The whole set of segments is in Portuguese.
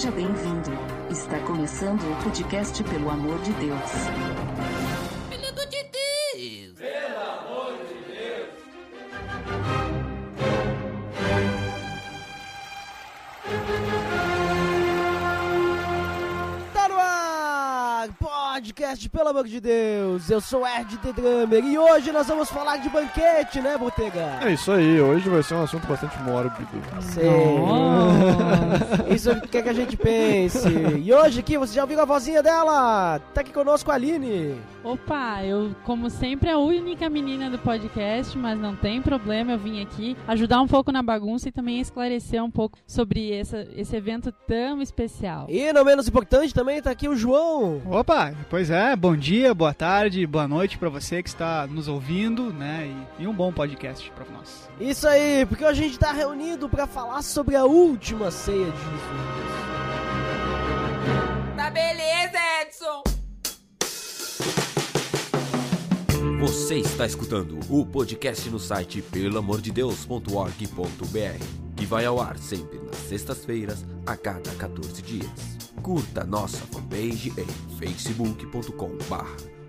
Seja bem-vindo. Está começando o podcast Pelo Amor de Deus. Pelo amor de Deus! Tá no ar! Podcast, pelo amor de Deus! Eu sou Erd The Drummer e hoje nós vamos falar de banquete, né, Botega? É isso aí, hoje vai ser um assunto bastante mórbido. Sei. Isso quer que a gente pense. E hoje aqui, você já ouviu a vozinha dela? Tá aqui conosco a Aline. Opa, eu, como sempre, a única menina do podcast, mas não tem problema, eu vim aqui ajudar um pouco na bagunça e também esclarecer um pouco sobre essa, esse evento tão especial. E não menos importante também tá aqui o João. Opa, pois é, bom dia, boa tarde, boa noite pra você que está nos ouvindo, né? E, e um bom podcast pra nós. Isso aí, porque hoje a gente tá reunido pra falar sobre a última ceia de Jesus. Tá beleza, Edson! Você está escutando o podcast no site pelamordedeus.org.br, que vai ao ar sempre nas sextas-feiras, a cada 14 dias. Curta nossa fanpage em facebook.com.br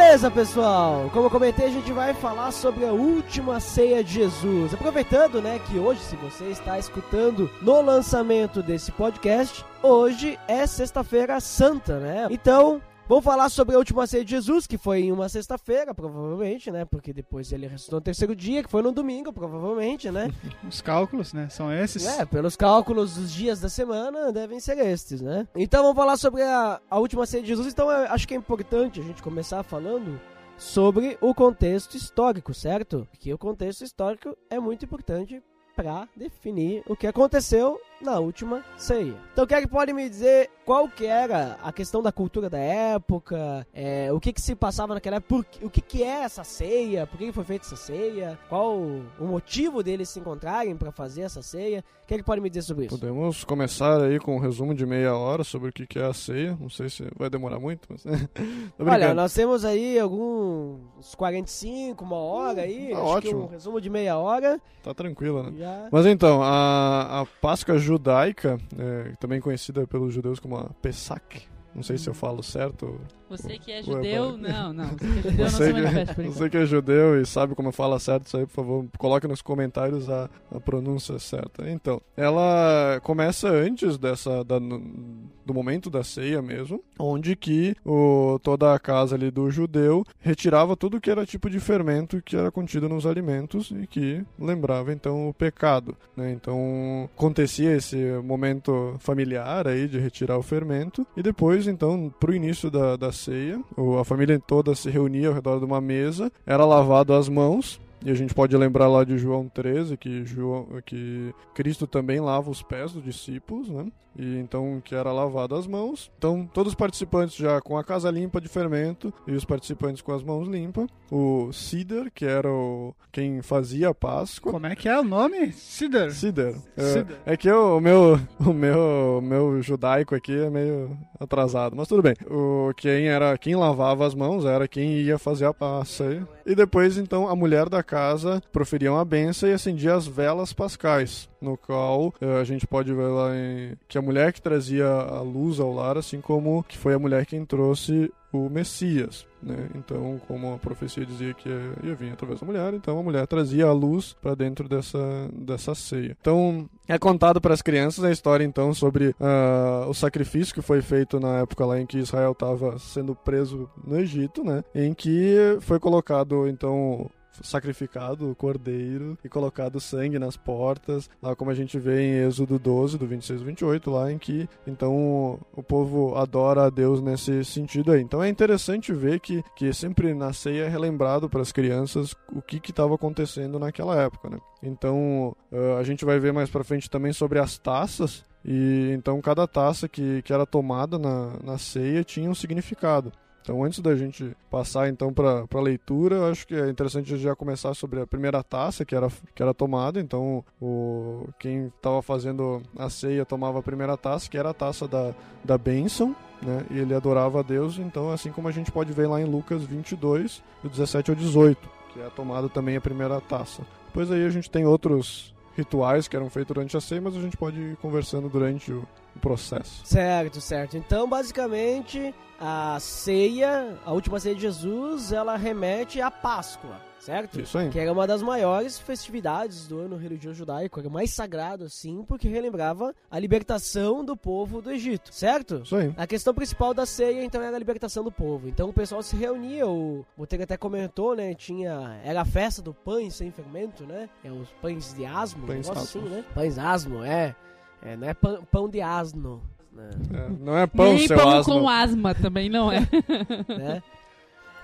beleza, pessoal. Como eu comentei, a gente vai falar sobre a última ceia de Jesus. Aproveitando, né, que hoje, se você está escutando no lançamento desse podcast, hoje é sexta-feira santa, né? Então, Vamos falar sobre a última ceia de Jesus, que foi em uma sexta-feira, provavelmente, né? Porque depois ele ressuscitou no terceiro dia, que foi no domingo, provavelmente, né? Os cálculos, né? São esses. É, pelos cálculos dos dias da semana, devem ser estes, né? Então vamos falar sobre a, a última ceia de Jesus. Então eu acho que é importante a gente começar falando sobre o contexto histórico, certo? Porque o contexto histórico é muito importante para definir o que aconteceu na última ceia. Então, quem é que pode me dizer qual que era a questão da cultura da época, é, o que que se passava naquela época, por- o que que é essa ceia, por que foi feita essa ceia, qual o motivo deles se encontrarem para fazer essa ceia? Quem é que pode me dizer sobre isso? Podemos começar aí com um resumo de meia hora sobre o que que é a ceia. Não sei se vai demorar muito, mas. Olha, nós temos aí alguns 45, uma hora aí, Tá acho que ótimo. um resumo de meia hora. Tá tranquilo, né? Já... Mas então, a, a Páscoa judaica, é, também conhecida pelos judeus como a Pesach, não sei se eu falo certo. Você que é Ué, judeu, vai. não, não. Você que é judeu não se que, manifesta por você que é judeu e sabe como fala certo isso aí, por favor, coloque nos comentários a, a pronúncia certa. Então, ela começa antes dessa da- do momento da ceia mesmo, onde que o, toda a casa ali do judeu retirava tudo que era tipo de fermento que era contido nos alimentos e que lembrava então o pecado. né? Então acontecia esse momento familiar aí de retirar o fermento e depois então pro início da, da ceia. A família toda se reunia ao redor de uma mesa, era lavado as mãos e a gente pode lembrar lá de João 13 que, João, que Cristo também lava os pés dos discípulos, né? E então que era lavado as mãos. Então todos os participantes já com a casa limpa de fermento e os participantes com as mãos limpas. O Cider, que era o quem fazia a Páscoa. Como é que é o nome? Cider. Cider. É, é que eu- o meu o meu o meu judaico aqui é meio atrasado, mas tudo bem. O quem era quem lavava as mãos era quem ia fazer a, a ceia. E depois então a mulher da casa proferia uma benção e acendia as velas pascais, no qual eh, a gente pode ver lá em, que a mulher que trazia a luz ao lar, assim como que foi a mulher quem trouxe o Messias. Né? Então, como a profecia dizia que ia vir através da mulher, então a mulher trazia a luz para dentro dessa, dessa ceia. Então, é contado para as crianças a história então sobre ah, o sacrifício que foi feito na época lá em que Israel estava sendo preso no Egito, né? Em que foi colocado então sacrificado o cordeiro e colocado sangue nas portas, lá como a gente vê em Êxodo 12, do 26 ao 28, lá em que então o povo adora a Deus nesse sentido aí. Então é interessante ver que, que sempre na ceia é relembrado para as crianças o que estava acontecendo naquela época, né? Então a gente vai ver mais para frente também sobre as taças, e então cada taça que, que era tomada na, na ceia tinha um significado. Então, antes da gente passar então para a leitura, acho que é interessante já começar sobre a primeira taça que era, que era tomada. Então, o, quem estava fazendo a ceia tomava a primeira taça, que era a taça da, da bênção, né? E ele adorava a Deus. Então, assim como a gente pode ver lá em Lucas 22, do 17 ao 18, que é tomada também a primeira taça. Depois aí a gente tem outros rituais que eram feitos durante a ceia, mas a gente pode ir conversando durante o processo. Certo, certo. Então, basicamente, a ceia, a última ceia de Jesus, ela remete à Páscoa, certo? Isso aí. Que era uma das maiores festividades do ano religioso judaico, era mais sagrado, assim, porque relembrava a libertação do povo do Egito, certo? Isso aí. A questão principal da ceia, então, era a libertação do povo. Então o pessoal se reunia, o Botega até comentou, né? Tinha. Era a festa do pães sem fermento, né? É os pães de asmo, um Pães negócio assim, né? Pães asmo, é. É, não é pão, pão de asno. Né? É, não é pão, Nem seu pão asno. com asma também não é. né?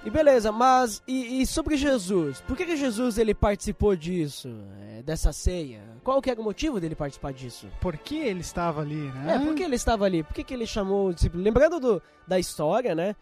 E beleza, mas e, e sobre Jesus? Por que, que Jesus ele participou disso, é, dessa ceia? Qual que era o motivo dele participar disso? Por que ele estava ali, né? É, por que ele estava ali? Por que, que ele chamou o discípulo? Lembrando do, da história, né?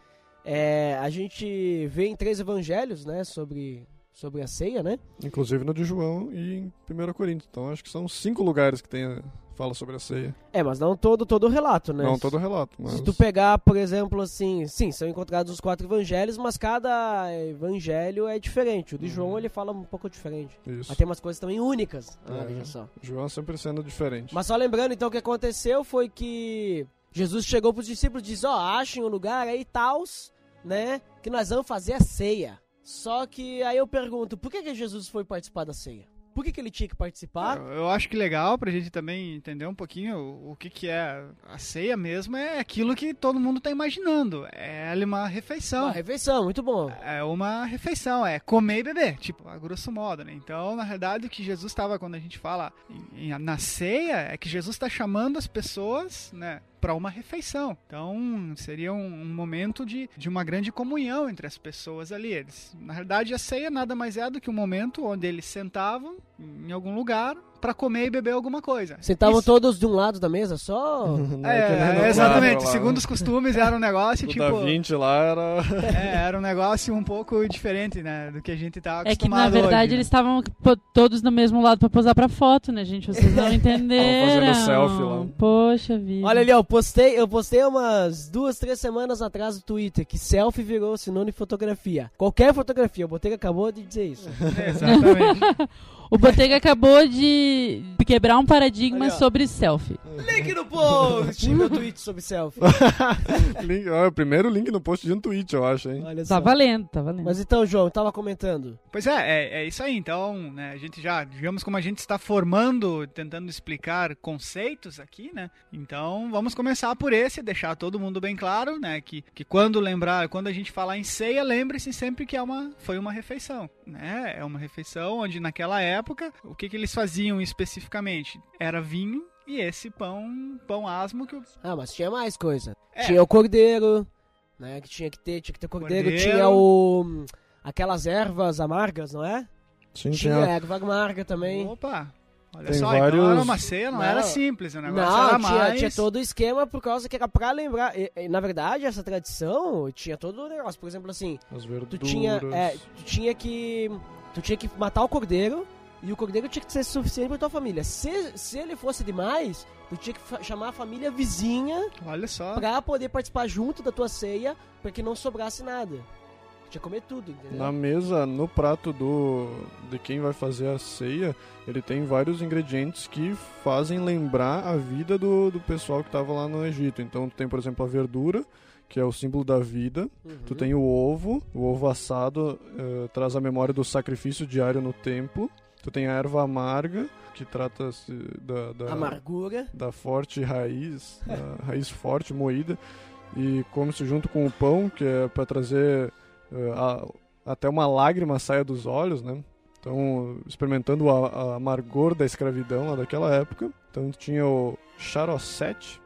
É, a gente vê em três evangelhos, né? Sobre, sobre a ceia, né? Inclusive no de João e em 1 Coríntios. Então acho que são cinco lugares que tem fala sobre a ceia. É, mas não todo, todo o relato, né? Não todo o relato, mas Se tu pegar, por exemplo, assim, sim, são encontrados os quatro evangelhos, mas cada evangelho é diferente. O de Uhum. João ele fala um pouco diferente. isso. Mas tem umas coisas também únicas. Ah, É. veja só. João sempre sendo diferente. Mas só lembrando, então, o que aconteceu foi que Jesus chegou pros discípulos e disse, ó, achem um lugar aí, tals, né, que nós vamos fazer a ceia. Só que aí eu pergunto, por que, que Jesus foi participar da ceia? Por que, que ele tinha que participar? Eu, eu acho que legal pra gente também entender um pouquinho o, o que, que é a ceia mesmo, é aquilo que todo mundo tá imaginando. É ali uma refeição. Uma refeição, muito bom. É uma refeição, é comer e beber, tipo, a grosso modo, né? Então, na realidade, o que Jesus estava, quando a gente fala em- em- na ceia, é que Jesus está chamando as pessoas, né, para uma refeição. Então, seria um, um momento de, de uma grande comunhão entre as pessoas ali. Eles, na realidade, a ceia nada mais é do que um momento onde eles sentavam em algum lugar para comer e beber alguma coisa. Sentavam Isso- todos de um lado da mesa só? Não É, é, exatamente. lá, Segundo né? os costumes, era um negócio O tipo. da 20 lá era. É, era um negócio um pouco diferente, né? Do que a gente tá É que na acostumado verdade hoje, eles estavam pô, todos no mesmo lado pra posar pra foto, né, gente? Vocês não entenderam. fazendo selfie lá. Poxa vida. Olha ali, ó, eu postei, eu postei umas duas, três semanas atrás no Twitter que selfie virou sinônimo de fotografia. Qualquer fotografia, o Botega acabou de dizer isso. É, exatamente. O Botega acabou de quebrar um paradigma ó. sobre selfie. Link no post! meu tweet sobre selfie. link, ó, é o primeiro link no post de um tweet, eu acho, hein? Olha só. Tá valendo, tá valendo. Mas então, João, eu tava comentando. Pois é, é, é isso aí. Então, né, a gente já, digamos como a gente está formando, tentando explicar conceitos aqui, né? Então, vamos começar por esse, deixar todo mundo bem claro, né? Que, que quando lembrar, quando a gente falar em ceia, lembre-se sempre que é uma, foi uma refeição, né? É uma refeição onde naquela época, o que, que eles faziam especificamente? Era vinho e esse pão, pão asmo que o Ah, mas tinha mais coisa. É. Tinha o cordeiro, né? Que tinha que ter, tinha que ter cordeiro. Cordeiro. Tinha o. Aquelas ervas amargas, não é? Sim, Tinha tinha. erva amarga também. Opa! Olha Tem só, vários- então era uma ceia, não, Não. era simples, o negócio Não, era tinha, mais... tinha todo o esquema por causa que era pra lembrar. E- e, na verdade, essa tradição tinha todo o negócio. Por exemplo, assim, As tu verduras. tinha, é, tu tinha que. Tu tinha que matar o cordeiro e o cordeiro tinha que ser suficiente pra tua família. Se, se ele fosse demais, tu tinha que chamar a família vizinha Olha só. pra poder participar junto da tua ceia, pra que não sobrasse nada. Tinha que comer tudo, entendeu? Na mesa, no prato do de quem vai fazer a ceia, ele tem vários ingredientes que fazem lembrar a vida do, do pessoal que estava lá no Egito. Então, tu tem, por exemplo, a verdura, que é o símbolo da vida. Uhum. Tu tem o ovo, o ovo assado eh, traz a memória do sacrifício diário no templo. Tu tem a erva amarga, que trata-se da, da, Amargura. da forte raiz, da raiz forte, moída, e come-se junto com o pão, que é para trazer eh, a- até uma lágrima saia dos olhos, né? Então, experimentando a, a amargor da escravidão lá daquela época. Então, tinha o charosete,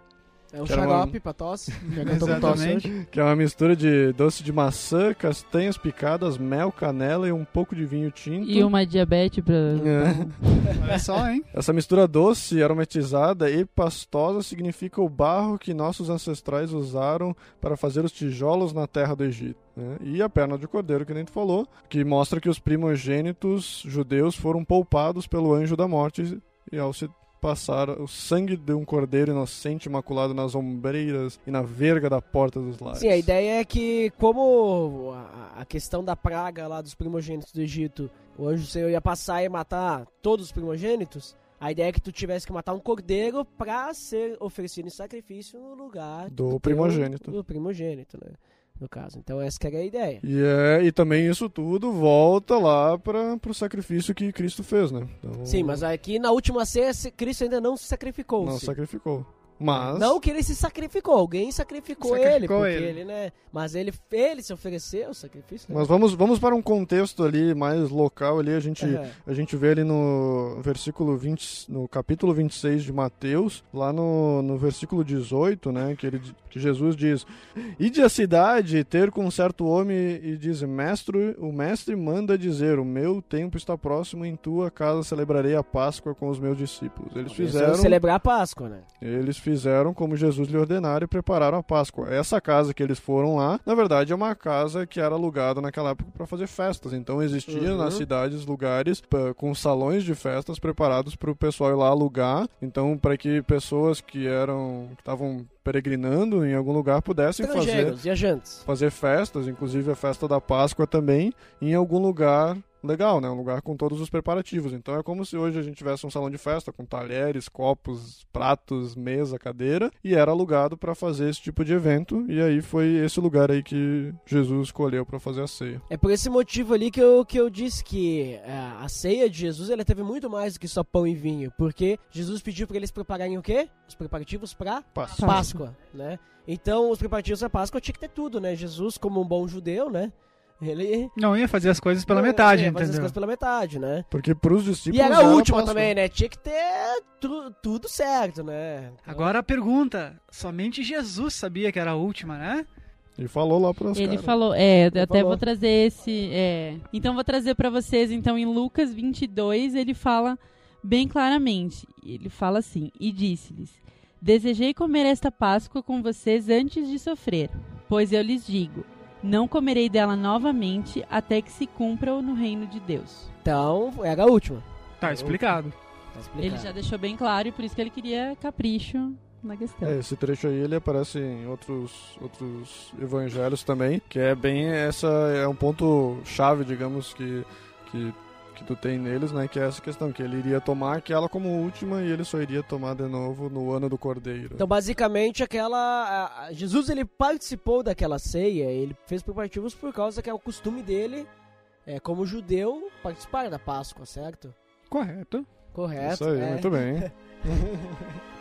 É Que era xarope pra tosse. Já com tosse hoje. Que é uma mistura de doce de maçã, castanhas picadas, mel, canela e um pouco de vinho tinto. E uma diabetes pra. É. Olha só, hein? Essa mistura doce, aromatizada e pastosa significa o barro que nossos ancestrais usaram para fazer os tijolos na terra do Egito. né? E a perna de cordeiro, que nem tu falou, que mostra que os primogênitos judeus foram poupados pelo anjo da morte e ao se passar o sangue de um cordeiro inocente imaculado nas ombreiras e na verga da porta dos lares. Sim, a ideia é que, como a, questão da praga lá dos primogênitos do Egito, o anjo do Senhor ia passar e matar todos os primogênitos, a ideia é que tu tivesse que matar um cordeiro pra ser oferecido em sacrifício no lugar Do teu- primogênito. Do primogênito, né? No caso. Então essa que era a ideia. E, é, e também isso tudo volta lá para o sacrifício que Cristo fez, né? Então, Sim, mas aqui na última ceia, se- Cristo ainda não se sacrificou. Não sim. sacrificou. Mas. Não que ele se sacrificou, alguém sacrificou, ele, Sacrificou porque ele. ele. né? Mas ele, ele se ofereceu o sacrifício. né? Mas vamos, vamos para um contexto ali mais local ali, a gente, a gente vê ali no versículo 20, no capítulo 26 de Mateus, lá no, no versículo 18, né, que, ele, que Jesus diz, Ide à cidade ter com um certo homem e diz, mestre, o mestre manda dizer, o meu tempo está próximo, em tua casa celebrarei a Páscoa com os meus discípulos. Eles fizeram... celebrar a Páscoa, né? Eles fizeram como Jesus lhe ordenara e prepararam a Páscoa. Essa casa que eles foram lá, na verdade, é uma casa que era alugada naquela época para fazer festas. Então existia Uhum. nas cidades lugares pá, com salões de festas preparados para o pessoal ir lá alugar. Então, para que pessoas que eram que estavam peregrinando em algum lugar pudessem fazer viajantes. fazer festas, inclusive a festa da Páscoa também, em algum lugar legal, né? Um lugar com todos os preparativos. Então é como se hoje a gente tivesse um salão de festa com talheres, copos, pratos, mesa, cadeira, e era alugado para fazer esse tipo de evento. E aí foi esse lugar aí que Jesus escolheu para fazer a ceia. É por esse motivo ali que eu, que eu disse que é, a ceia de Jesus ela teve muito mais do que só pão e vinho, porque Jesus pediu para eles prepararem o quê? Os preparativos para Páscoa. Páscoa, né? Então, os preparativos da Páscoa tinha que ter tudo, né? Jesus, como um bom judeu, né? Ele Não ia fazer as coisas pela Não, metade, ia fazer as entendeu? coisas pela metade, né? Porque pros discípulos E era a última também, né? Tinha que ter tu- tudo certo, né? Agora a pergunta: somente Jesus sabia que era a última, né? E falou lá pros Ele caras. falou, é, eu até falou. vou trazer esse, é. Então vou trazer pra vocês, então em Lucas 22, ele fala bem claramente. Ele fala assim: "E disse-lhes: Desejei comer esta Páscoa com vocês antes de sofrer, pois eu lhes digo: não comerei dela novamente até que se cumpra no reino de Deus." Então, era a última. Tá explicado. Tá explicado. Ele já deixou bem claro e por isso que ele queria capricho na questão. É, esse trecho aí ele aparece em outros, outros evangelhos também, que é bem essa é um ponto chave, digamos que que que tu tem neles, né, que é essa questão que ele iria tomar aquela como última e ele só iria tomar de novo no ano do Cordeiro. Então, basicamente, aquela. a- Jesus ele participou daquela ceia, ele fez preparativos por causa que é o costume dele, é, como judeu, participar da Páscoa, certo? Correto. Correto. Isso aí, é. muito bem.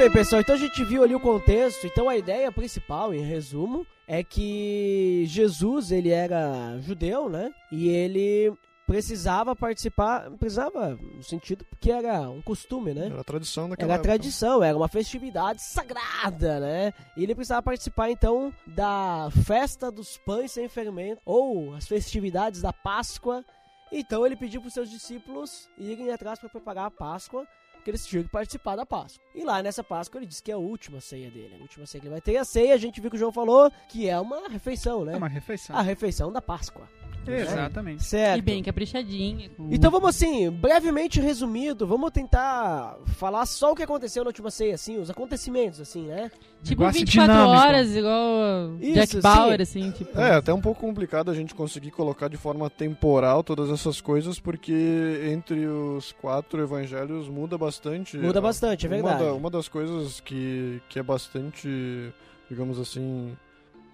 bem, pessoal. Então a gente viu ali o contexto. Então a ideia principal, em resumo, é que Jesus ele era judeu, né? E ele precisava participar, precisava no sentido porque era um costume, né? Era a tradição daquela Era a tradição, era uma festividade sagrada, né? E ele precisava participar então da festa dos pães sem fermento ou as festividades da Páscoa. Então ele pediu para os seus discípulos irem atrás para preparar a Páscoa, porque eles tinham que participar da Páscoa. E lá nessa Páscoa ele disse que é a última ceia dele, a última ceia que ele vai ter. E a ceia, a gente viu que o João falou que é uma refeição, né? É uma refeição. A refeição da Páscoa. Exatamente. Certo. E bem caprichadinha. Então vamos assim, brevemente resumido, vamos tentar falar só o que aconteceu na última ceia, assim, os acontecimentos, assim, né? Tipo Negócio 24 dinâmico. horas, igual Isso, Jack sim. Bauer, assim, tipo. É, até um pouco complicado a gente conseguir colocar de forma temporal todas essas coisas, porque entre os quatro evangelhos muda bastante. Muda bastante, é Uma verdade. da- Uma, das coisas que, que é bastante, digamos assim,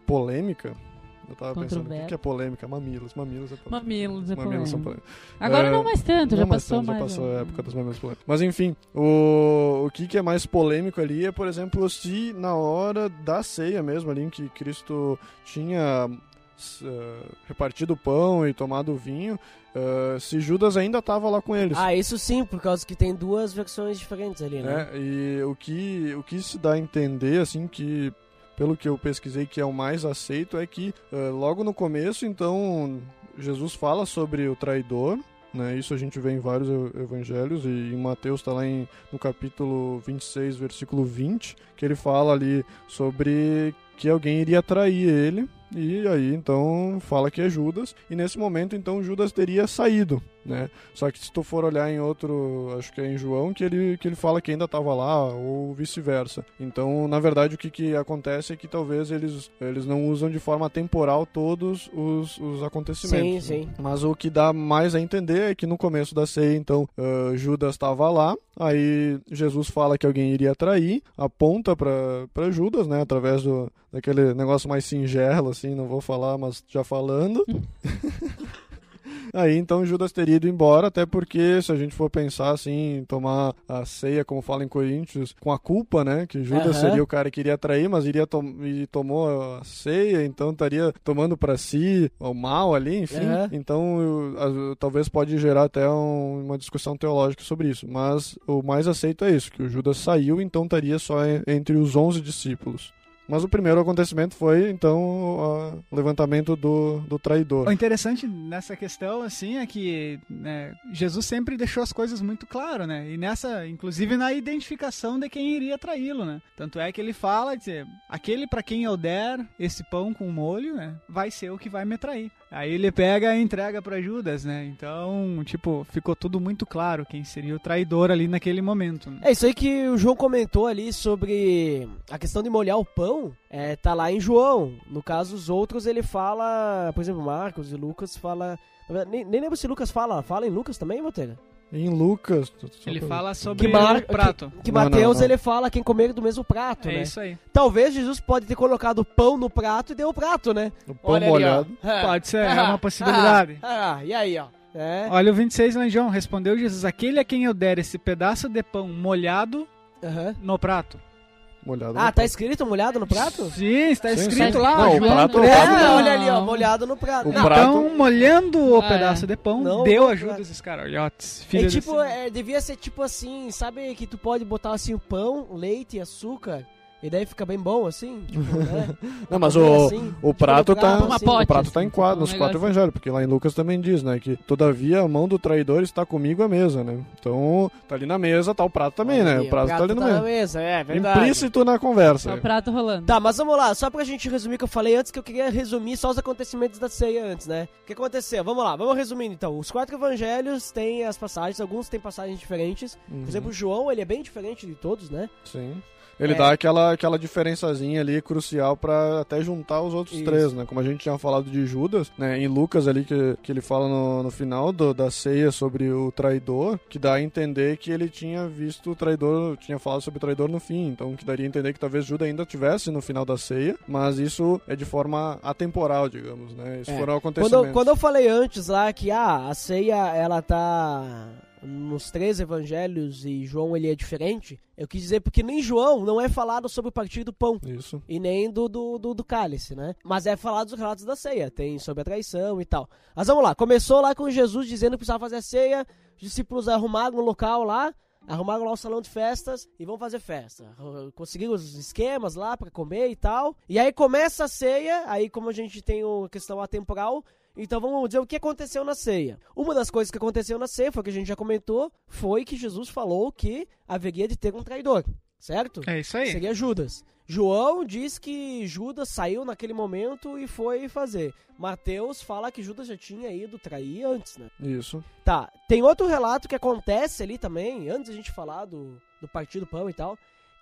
polêmica Eu tava pensando, o que que é polêmica? Mamilos, mamilos é polêmica. Mamilos, é Mamilos são polêmicos. Agora É, não mais tanto, Não, já mas passou tanto, mais. Já passou né? a época das mamilos polêmicas. Mas enfim, o, o que, que é mais polêmico ali é, por exemplo, se na hora da ceia mesmo, ali em que Cristo tinha eh, repartido o pão e tomado o vinho, eh, se Judas ainda estava lá com eles. Ah, isso sim, por causa que tem duas versões diferentes ali, né? né? E o que, o que se dá a entender, assim, que pelo que eu pesquisei que é o mais aceito, é que eh, logo no começo, então, Jesus fala sobre o traidor, né? Isso a gente vê em vários ev- evangelhos e em Mateus está lá em, no capítulo 26, versículo 20, que ele fala ali sobre que alguém iria trair ele. E aí, então, fala que é Judas. E nesse momento, então, Judas teria saído, né? Só que se tu for olhar em outro, acho que é em João, que ele, que ele fala que ainda estava lá, ou vice-versa. Então, na verdade, o que, que acontece é que talvez eles, eles não usam de forma temporal todos os, os acontecimentos. Sim, né? sim. Mas o que dá mais a entender é que no começo da ceia, então, ah, Judas estava lá, aí Jesus fala que alguém iria trair, aponta para Judas, né, através do, daquele negócio mais singelo, assim, não vou falar, mas já falando. Aí então Judas teria ido embora, até porque se a gente for pensar assim, tomar a ceia, como fala em Coríntios, com a culpa, né? Que Judas Aham. seria o cara que iria trair, mas iria tom e tomou a ceia, então estaria tomando para si o mal ali, enfim. Aham. Então eu- a- talvez pode gerar até um- uma discussão teológica sobre isso. Mas o mais aceito é isso, que o Judas saiu, então estaria só en- entre os 11 discípulos. Mas o primeiro acontecimento foi, então, o levantamento do, do traidor. O interessante nessa questão, assim, é que né, Jesus sempre deixou as coisas muito claras, né? E nessa, inclusive na identificação de quem iria traí-lo, né? Tanto é que ele fala, dizer, aquele para quem eu der esse pão com molho, né? Vai ser o que vai me trair. Aí ele pega e entrega para Judas, né? Então, tipo, ficou tudo muito claro quem seria o traidor ali naquele momento. É isso aí que o João comentou ali sobre a questão de molhar o pão. É, tá lá em João. No caso, os outros ele fala, por exemplo, Marcos e Lucas fala. Nem, nem lembro se Lucas fala. Fala em Lucas também, Botega? Em Lucas. Ele pra- fala sobre Que Mar- o prato. Que Não, Mateus não, não. ele fala quem comer do mesmo prato, É né? isso aí. Talvez Jesus pode ter colocado o pão no prato e deu o prato, né? O pão Olha ali, molhado. É. Pode ser, é Ah, uma possibilidade. Ah, ah, e aí, ó. É. Olha o 26, Lanjão. Respondeu Jesus: Aquele a quem eu der esse pedaço de pão molhado no prato. Molhado. Ah, tá escrito molhado no prato? Sim, está Sim, escrito sim. lá. Não, o prato- É, prato- olha ali, ó, molhado no prato. O Não, prato- Então, molhando o Ah, pedaço é. de pão, Não, deu não, a Judas Iscariotes. filho É tipo, é, devia ser tipo assim, sabe que tu pode botar assim o pão, leite e açúcar, e daí fica bem bom assim? Tipo, né? Não, mas o, assim, o tipo, prato tá, assim. pote, o prato tá assim, em quatro, um nos quatro evangelhos, porque lá em Lucas também diz, né, que todavia a mão do traidor está comigo à mesa, né? Então, tá ali na mesa, tá o prato também, Olha né? ali, O prato tá ali no na mesa, é verdade. Implícito na conversa. Só o prato rolando. Tá, mas vamos lá, só pra gente resumir o que eu falei antes, que eu queria resumir só os acontecimentos da ceia antes, né? O que aconteceu? Vamos lá, vamos resumindo então. Os quatro evangelhos têm as passagens, alguns têm passagens diferentes. Uhum, Por exemplo, João, ele é bem diferente de todos, né? Sim. Ele É. dá aquela, aquela diferençazinha ali crucial pra até juntar os outros Isso. três, né? Como a gente tinha falado de Judas, né? Em Lucas ali, que, que ele fala no, no final do- da ceia sobre o traidor, que dá a entender que ele tinha visto o traidor, tinha falado sobre o traidor no fim. Então, que daria a entender que talvez Judas ainda tivesse no final da ceia, mas isso é de forma atemporal, digamos, né? Isso É. foram acontecimentos. Quando, quando eu falei antes lá que ah, a ceia ela tá nos três evangelhos e João ele é diferente, eu quis dizer porque nem João não é falado sobre o partir do pão. Isso. E nem do, do, do, do cálice, né? Mas é falado dos relatos da ceia. Tem sobre a traição e tal. Mas vamos lá. Começou lá com Jesus dizendo que precisava fazer a ceia. Os discípulos arrumaram um local lá. Arrumaram lá o salão de festas e vão fazer festa. Conseguiram os esquemas lá pra comer e tal. E aí começa a ceia. Aí, como a gente tem a questão atemporal, então vamos dizer o que aconteceu na ceia. Uma das coisas que aconteceu na ceia, foi o que a gente já comentou, foi que Jesus falou que haveria de ter um traidor. Certo? É isso aí. Seria Judas. João diz que Judas saiu naquele momento e foi fazer. Mateus fala que Judas já tinha ido trair antes, né? Isso. Tá, tem outro relato que acontece ali também, antes da gente falar do, do partido pão e tal,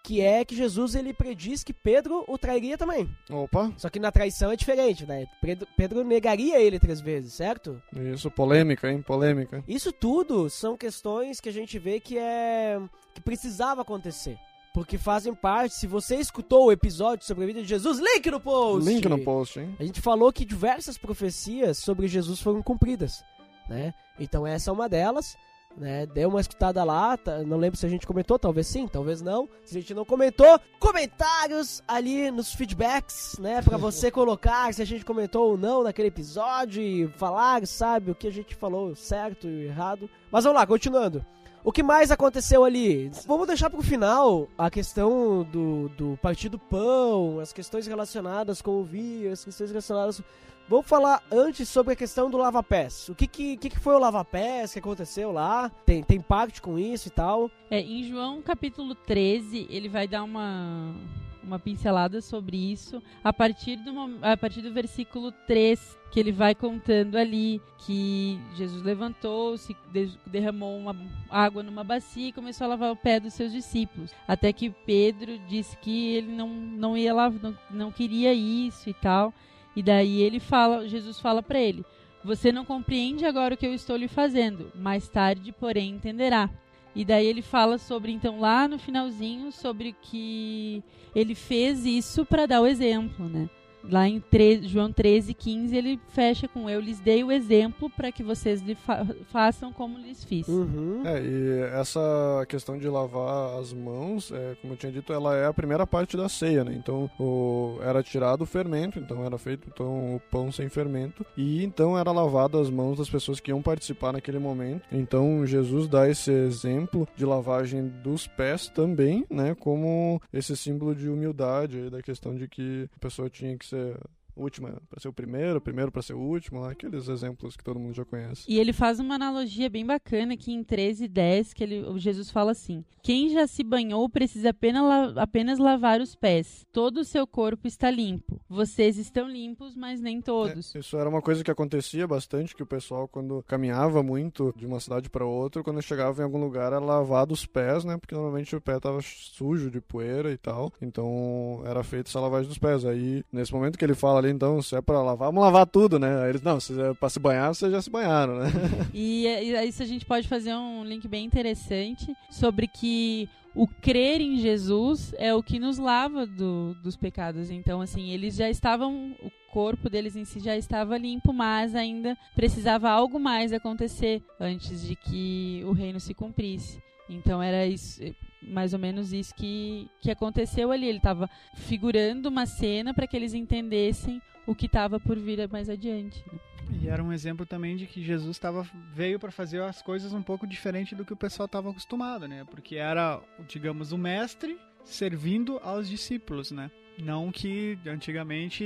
que é que Jesus ele prediz que Pedro o trairia também. Opa, Só que na traição é diferente, né? Pedro, Pedro negaria ele três vezes, certo? isso, polêmica, hein? Polêmica. Isso tudo são questões que a gente vê que é que precisava acontecer. porque fazem parte. Se você escutou o episódio sobre a vida de Jesus, link no post! Link no post, hein? A gente falou que diversas profecias sobre Jesus foram cumpridas, né? Então essa é uma delas, né? Dê uma escutada lá, tá- não lembro se a gente comentou, talvez sim, talvez não. Se a gente não comentou, comentários ali nos feedbacks, né? Pra você colocar se a gente comentou ou não naquele episódio e falar, sabe, o que a gente falou certo e errado. Mas vamos lá, continuando. O que mais aconteceu ali? Vamos deixar pro final a questão do, do Partido Pão, as questões relacionadas com o vinho, as questões relacionadas. Vamos falar antes sobre a questão do lava-pés. O que que, que foi o lava-pés, que aconteceu lá? Tem, tem parte com isso e tal? É, em João capítulo 13, ele vai dar uma, uma pincelada sobre isso a partir, do, a partir do versículo 3, que ele vai contando ali que Jesus levantou-se, de- derramou uma água numa bacia e começou a lavar o pé dos seus discípulos. Até que Pedro disse que ele não, não ia lá, não, não queria isso e tal. E daí ele fala, Jesus fala para ele: Você não compreende agora o que eu estou lhe fazendo, mais tarde, porém, entenderá. E daí ele fala sobre, então, lá no finalzinho, sobre que ele fez isso para dar o exemplo, né? Lá em tre- João 13, 15, ele fecha com Eu lhes dei o exemplo para que vocês lhe fa- façam como lhes fiz. Uhum. É, e essa questão de lavar as mãos, é, como eu tinha dito, ela é a primeira parte da ceia, né? Então, o, era tirado o fermento, então era feito então, o pão sem fermento, e então era lavado as mãos das pessoas que iam participar naquele momento. Então, Jesus dá esse exemplo de lavagem dos pés também, né? Como esse símbolo de humildade, aí, da questão de que a pessoa tinha que ser uh, última para ser o primeiro, o primeiro para ser o último, lá, aqueles exemplos que todo mundo já conhece. E ele faz uma analogia bem bacana aqui em 13 10, que ele, o Jesus fala assim: Quem já se banhou precisa apenas, apenas lavar os pés. Todo o seu corpo está limpo. Vocês estão limpos, mas nem todos. É, isso era uma coisa que acontecia bastante, que o pessoal, quando caminhava muito de uma cidade para outra, quando chegava em algum lugar, era lavado os pés, né? Porque normalmente o pé tava sujo de poeira e tal. Então era feita essa lavagem dos pés. Aí, nesse momento que ele fala então, se é pra lavar, vamos lavar tudo, né? Aí eles, não, se é pra se banhar, vocês já se banharam, né? E, e isso a gente pode fazer um link bem interessante sobre que o crer em Jesus é o que nos lava do- dos pecados. Então, assim, eles já estavam, o corpo deles em si já estava limpo, mas ainda precisava algo mais acontecer antes de que o reino se cumprisse. Então era isso, mais ou menos isso que, que aconteceu ali. Ele estava figurando uma cena para que eles entendessem o que estava por vir mais adiante. né? E era um exemplo também de que Jesus tava, veio para fazer as coisas um pouco diferente do que o pessoal estava acostumado, né? Porque era, digamos, o mestre servindo aos discípulos, né? Não que antigamente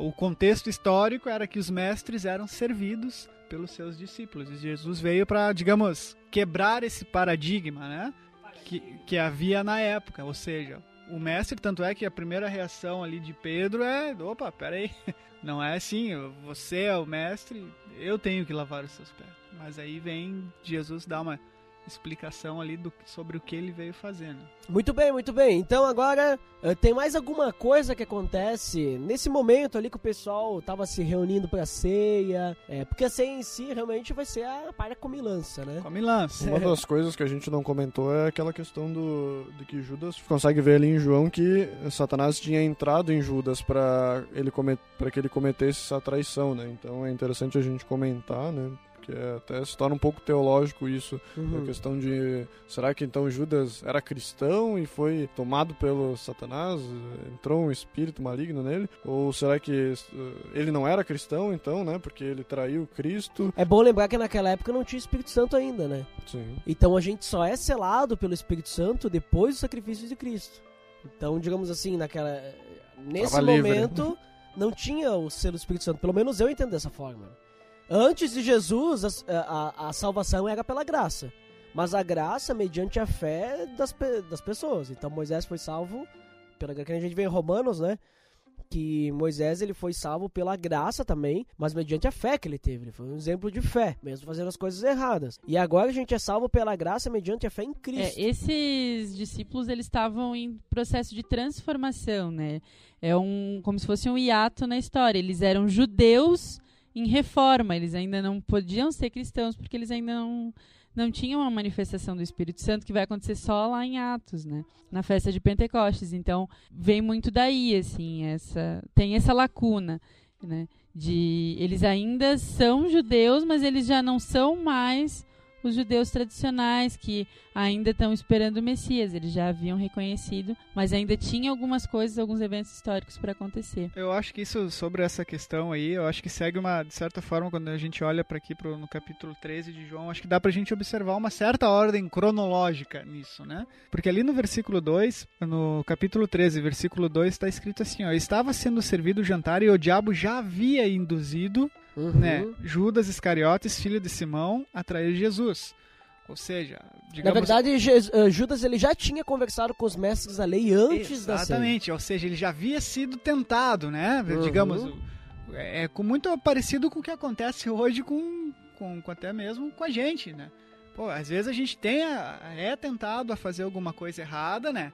o contexto histórico era que os mestres eram servidos pelos seus discípulos. E Jesus veio para, digamos, quebrar esse paradigma, né? Que, que havia na época. Ou seja, o mestre, tanto é que a primeira reação ali de Pedro é: opa, peraí. Não é assim, você é o mestre, eu tenho que lavar os seus pés. Mas aí vem Jesus dar uma explicação ali do, sobre o que ele veio fazendo. Muito bem, muito bem. Então agora eh, tem mais alguma coisa que acontece nesse momento ali que o pessoal tava se reunindo pra ceia. É, porque a ceia em si realmente vai ser a para comilança, né? Come lance. Uma das coisas que a gente não comentou é aquela questão do de que Judas consegue ver ali em João que Satanás tinha entrado em Judas para ele para que ele cometesse essa traição, né? Então é interessante a gente comentar, né? Porque até se torna um pouco teológico isso, a Uhum. questão de será que então Judas era cristão e foi tomado pelo Satanás, entrou um espírito maligno nele? Ou será que eh, ele não era cristão então, né? Porque ele traiu Cristo? É bom lembrar que naquela época não tinha Espírito Santo ainda, né? Sim. Então a gente só é selado pelo Espírito Santo depois do sacrifício de Cristo. Então, digamos assim, naquela nesse Tava livre. momento não tinha o selo do Espírito Santo. Pelo menos eu entendo dessa forma. Antes de Jesus, a, a- a salvação era pela graça. Mas a graça mediante a fé das, das pessoas. Então Moisés foi salvo pela que a gente vê em Romanos, né? Que Moisés ele foi salvo pela graça também, mas mediante a fé que ele teve. Ele foi um exemplo de fé, mesmo fazendo as coisas erradas. E agora a gente é salvo pela graça mediante a fé em Cristo. É, esses discípulos eles estavam em processo de transformação, né? É um como se fosse um hiato na história. Eles eram judeus em reforma, eles ainda não podiam ser cristãos porque eles ainda não não tinha uma manifestação do Espírito Santo que vai acontecer só lá em Atos, né? Na festa de Pentecostes. Então, vem muito daí, assim, essa tem essa lacuna, né? De eles ainda são judeus, mas eles já não são mais os judeus tradicionais que ainda estão esperando o Messias. Eles já haviam reconhecido, mas ainda tinha algumas coisas, alguns eventos históricos para acontecer. Eu acho que isso, sobre essa questão aí, eu acho que segue uma, de certa forma, quando a gente olha para aqui pro, no capítulo 13 de João, acho que dá pra gente observar uma certa ordem cronológica nisso, né? Porque ali no versículo 2, no capítulo 13, versículo 2, está escrito assim, ó, estava sendo servido o jantar e o diabo já havia induzido Uhum. né, Judas Iscariotes, filho de Simão, a trair Jesus. Ou seja, Na digamos... verdade, Je- eh, Judas ele já tinha conversado com os mestres da lei antes da ceia. Exatamente, ou seja, ele já havia sido tentado, né? Uhum. Digamos, é com muito parecido com o que acontece hoje com, com, com até mesmo com a gente, né? Pô, às vezes a gente tem a- é tentado a fazer alguma coisa errada, né?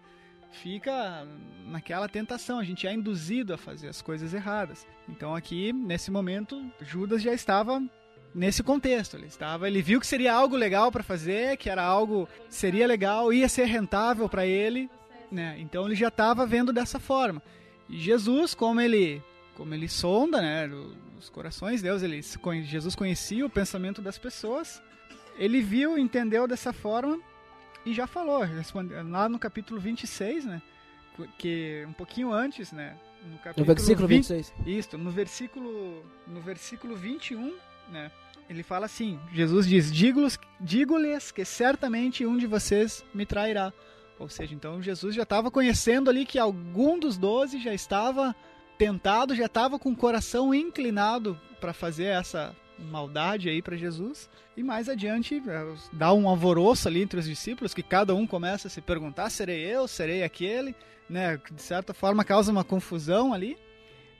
Fica naquela tentação, a gente é induzido a fazer as coisas erradas. Então aqui, nesse momento, Judas já estava nesse contexto. Ele estava, ele viu que seria algo legal para fazer, que era algo seria legal, ia ser rentável para ele, né? Então ele já estava vendo dessa forma. E Jesus, como ele, como ele sonda, né, os corações, Deus, ele Jesus conhecia o pensamento das pessoas. Ele viu, entendeu dessa forma e já falou, lá no capítulo 26, né, que um pouquinho antes, né, no capítulo No versículo 20 26. isso, no versículo, no versículo 21, né? Ele fala assim: Jesus diz: "Digo-lhes digo-lhes que certamente um de vocês me trairá". Ou seja, então Jesus já estava conhecendo ali que algum dos doze já estava tentado, já estava com o coração inclinado para fazer essa maldade aí para Jesus. E mais adiante eh, dá um alvoroço ali entre os discípulos que cada um começa a se perguntar: serei eu, serei aquele, né? De certa forma causa uma confusão ali.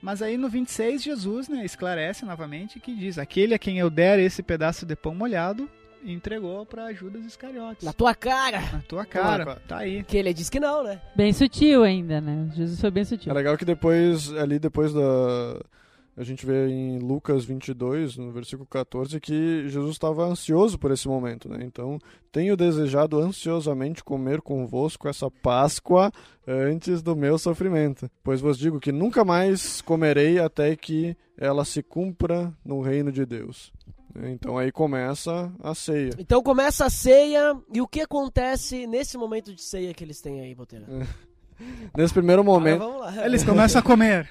Mas aí no 26, Jesus né, esclarece novamente que diz: Aquele a quem eu der esse pedaço de pão molhado, entregou para Judas Iscariotes. Na tua cara! Na tua cara, tá aí. Que ele disse que não, né? Bem sutil ainda, né? Jesus foi bem sutil. É legal que depois, ali depois da. A gente vê em Lucas 22, no versículo 14, que Jesus estava ansioso por esse momento, né? Então, tenho desejado ansiosamente comer convosco essa Páscoa antes do meu sofrimento. Pois vos digo que nunca mais comerei até que ela se cumpra no reino de Deus. Então aí começa a ceia. Então começa a ceia e o que acontece nesse momento de ceia que eles têm aí, Boteira? Nesse primeiro momento, lá. Eles começam a comer.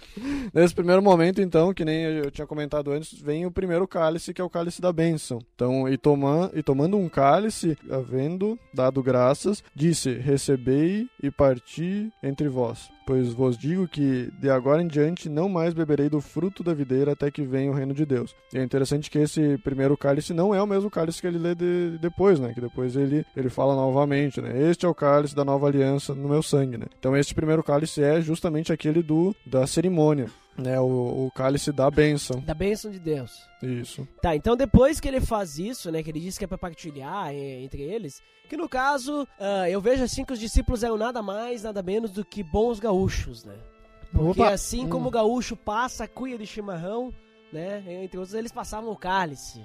Nesse primeiro momento, então, que nem eu tinha comentado antes, vem o primeiro cálice, que é o cálice da bênção. Então, e, toma, e tomando um cálice, havendo dado graças, disse: Recebei e parti entre vós. Pois vos digo que de agora em diante não mais beberei do fruto da videira até que venha o reino de Deus. E é interessante que esse primeiro cálice não é o mesmo cálice que ele lê de- depois, né? Que depois ele, ele fala novamente, né? Este é o cálice da nova aliança no meu sangue, né? Então este primeiro cálice é justamente aquele do da cerimônia, né? O, o cálice da bênção. Da bênção de Deus. Isso. Tá, então depois que ele faz isso, né, que ele diz que é pra partilhar é, entre eles, que no caso, ah, eu vejo assim que os discípulos eram nada mais, nada menos do que bons gaúchos, né? Porque Opa. assim como o gaúcho passa a cuia de chimarrão, né, entre outros, eles passavam o cálice.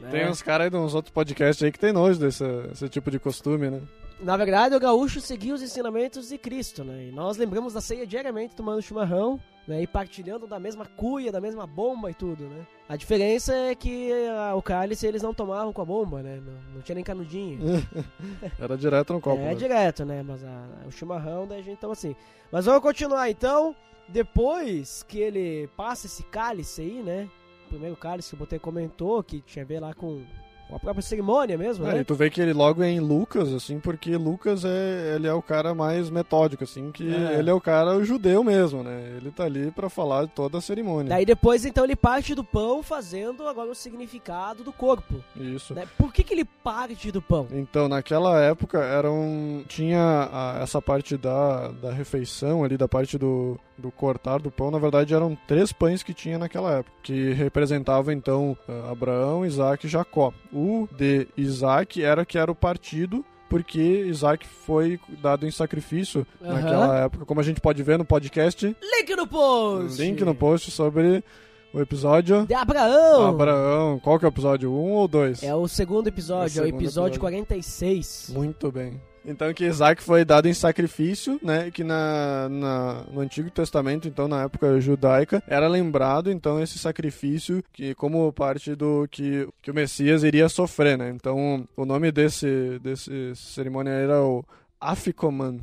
né? Tem uns caras aí de uns outros podcasts aí que tem nojo desse, desse tipo de costume, né? Na verdade, o gaúcho seguia os ensinamentos de Cristo, né? E nós lembramos da ceia diariamente tomando chimarrão, né? E partilhando da mesma cuia, da mesma bomba e tudo, né? A diferença é que ah, o cálice eles não tomavam com a bomba, né? Não, não tinha nem canudinho. Era direto no copo. é né? direto, né? Mas a- o chimarrão da gente então assim. Mas vamos continuar então. Depois que ele passa esse cálice aí, né? O primeiro cálice que o Botei comentou, que tinha a ver lá com a própria cerimônia mesmo, É, né? e tu vê que ele logo é em Lucas, assim, porque Lucas é, ele é o cara mais metódico, assim, que É. ele é o cara judeu mesmo, né? Ele tá ali pra falar de toda a cerimônia. Daí depois então ele parte do pão fazendo agora o significado do corpo. Isso. né? Por que, que ele parte do pão? Então, naquela época, era um, tinha a- essa parte da, da refeição ali, da parte do, do cortar do pão. Na verdade, eram três pães que tinha naquela época, que representavam, então, ah, Abraão, Isaac e Jacó. O de Isaac era que era o partido, porque Isaac foi dado em sacrifício naquela época, como a gente pode ver no podcast. Link no post! Link no post sobre o episódio De Abraão! Abraão. Qual que é o episódio? Um ou dois? É o segundo episódio, É o é o segundo episódio episódio. 46. Muito bem. Então que Isaac foi dado em sacrifício, né? Que na, na- no Antigo Testamento, então na época judaica, era lembrado então esse sacrifício que como parte do que, que o Messias iria sofrer, né? Então o nome desse desse cerimônia era o Afikoman.